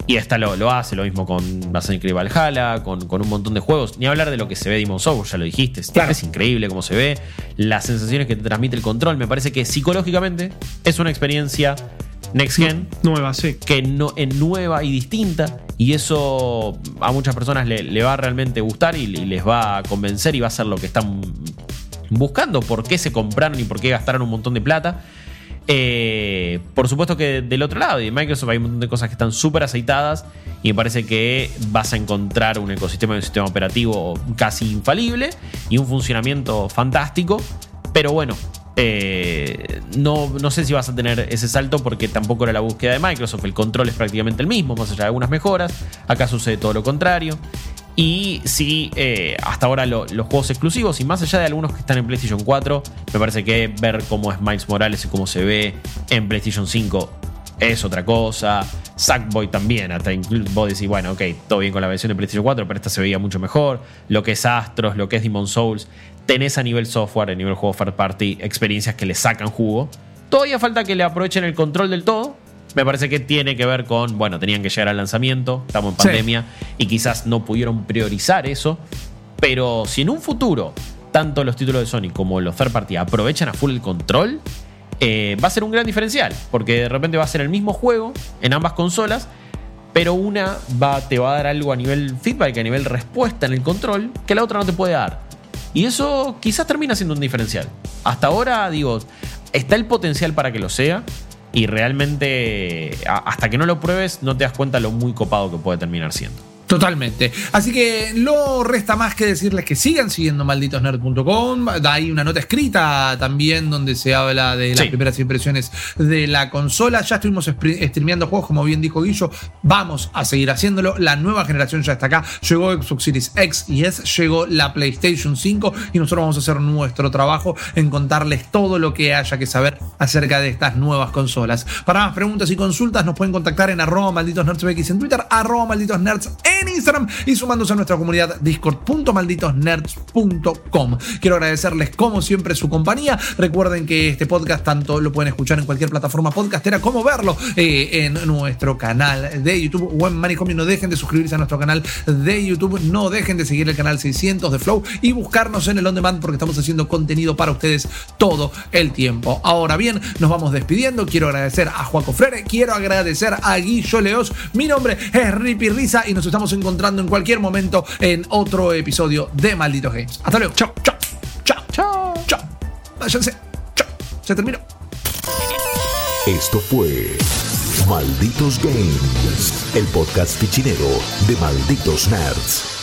Speaker 2: Y esta lo, lo hace, lo mismo con Assassin's Creed Valhalla, con, con un montón de juegos. Ni hablar de lo que se ve Demon Souls, ya lo dijiste.
Speaker 1: Claro.
Speaker 2: Es increíble cómo se ve. Las sensaciones que te transmite el control. Me parece que psicológicamente es una experiencia next gen
Speaker 3: Nueva, sí.
Speaker 2: que no, es nueva y distinta. Y eso a muchas personas le, le va a realmente gustar y, y les va a convencer y va a ser lo que están buscando. ¿Por qué se compraron y por qué gastaron un montón de plata? Eh, por supuesto que del otro lado, y de Microsoft hay un montón de cosas que están súper aceitadas y me parece que vas a encontrar un ecosistema y un sistema operativo casi infalible y un funcionamiento fantástico. Pero bueno, eh, no, no sé si vas a tener ese salto porque tampoco era la búsqueda de Microsoft. El control es prácticamente el mismo, más allá de algunas mejoras. Acá sucede todo lo contrario. Y sí, eh, hasta ahora lo- los juegos exclusivos, y más allá de algunos que están en PlayStation 4, me parece que ver cómo es Miles Morales y cómo se ve en PlayStation 5 es otra cosa. Sackboy también, hasta vos decís, bueno, ok, todo bien con la versión de PlayStation 4, pero esta se veía mucho mejor. Lo que es Astros, lo que es Demon Souls, tenés a nivel software, a nivel juego third party, experiencias que le sacan jugo. Todavía falta que le aprovechen el control del todo. Me parece que tiene que ver con, bueno, tenían que llegar al lanzamiento, estamos en
Speaker 1: Sí.
Speaker 2: pandemia y quizás no pudieron priorizar eso. Pero si en un futuro tanto los títulos de Sony como los third party aprovechan a full el control, eh, va a ser un gran diferencial. Porque de repente va a ser el mismo juego en ambas consolas, pero una va, te va a dar algo a nivel feedback, a nivel respuesta en el control, que la otra no te puede dar. Y eso quizás termina siendo un diferencial. Hasta ahora, digo, está el potencial para que lo sea. Y realmente, hasta que no lo pruebes, no te das cuenta lo muy copado que puede terminar siendo.
Speaker 1: Totalmente. Así que no resta más que decirles que sigan siguiendo malditosnerd.com. Hay una nota escrita también donde se habla de las
Speaker 2: Sí.
Speaker 1: primeras impresiones de la consola. Ya estuvimos streameando juegos, como bien dijo Guillo. Vamos a seguir haciéndolo. La nueva generación ya está acá. Llegó Xbox Series X y S, llegó la PlayStation 5 y nosotros vamos a hacer nuestro trabajo en contarles todo lo que haya que saber acerca de estas nuevas consolas. Para más preguntas y consultas nos pueden contactar en arroba malditosnerdsbx en Twitter, arroba malditosnerds en Instagram y sumándose a nuestra comunidad discord.malditosnerds.com. Quiero agradecerles como siempre su compañía. Recuerden que este podcast tanto lo pueden escuchar en cualquier plataforma podcastera como verlo eh, en nuestro canal de YouTube o en Manicomio. No dejen de suscribirse a nuestro canal de YouTube. No dejen de seguir el canal 600 de Flow y buscarnos en el On Demand porque estamos haciendo contenido para ustedes todo el tiempo. Ahora bien, nos vamos despidiendo. Quiero agradecer a Juaco Frere, quiero agradecer a Guillo Leos. Mi nombre es Rippy Risa y nos estamos encontrando en cualquier momento en otro episodio de Malditos Games. Hasta luego. Chao, chao, chao, chao, chao. Váyanse. Chao. Se terminó.
Speaker 4: Esto fue Malditos Games, el podcast fichinero de Malditos Nerds.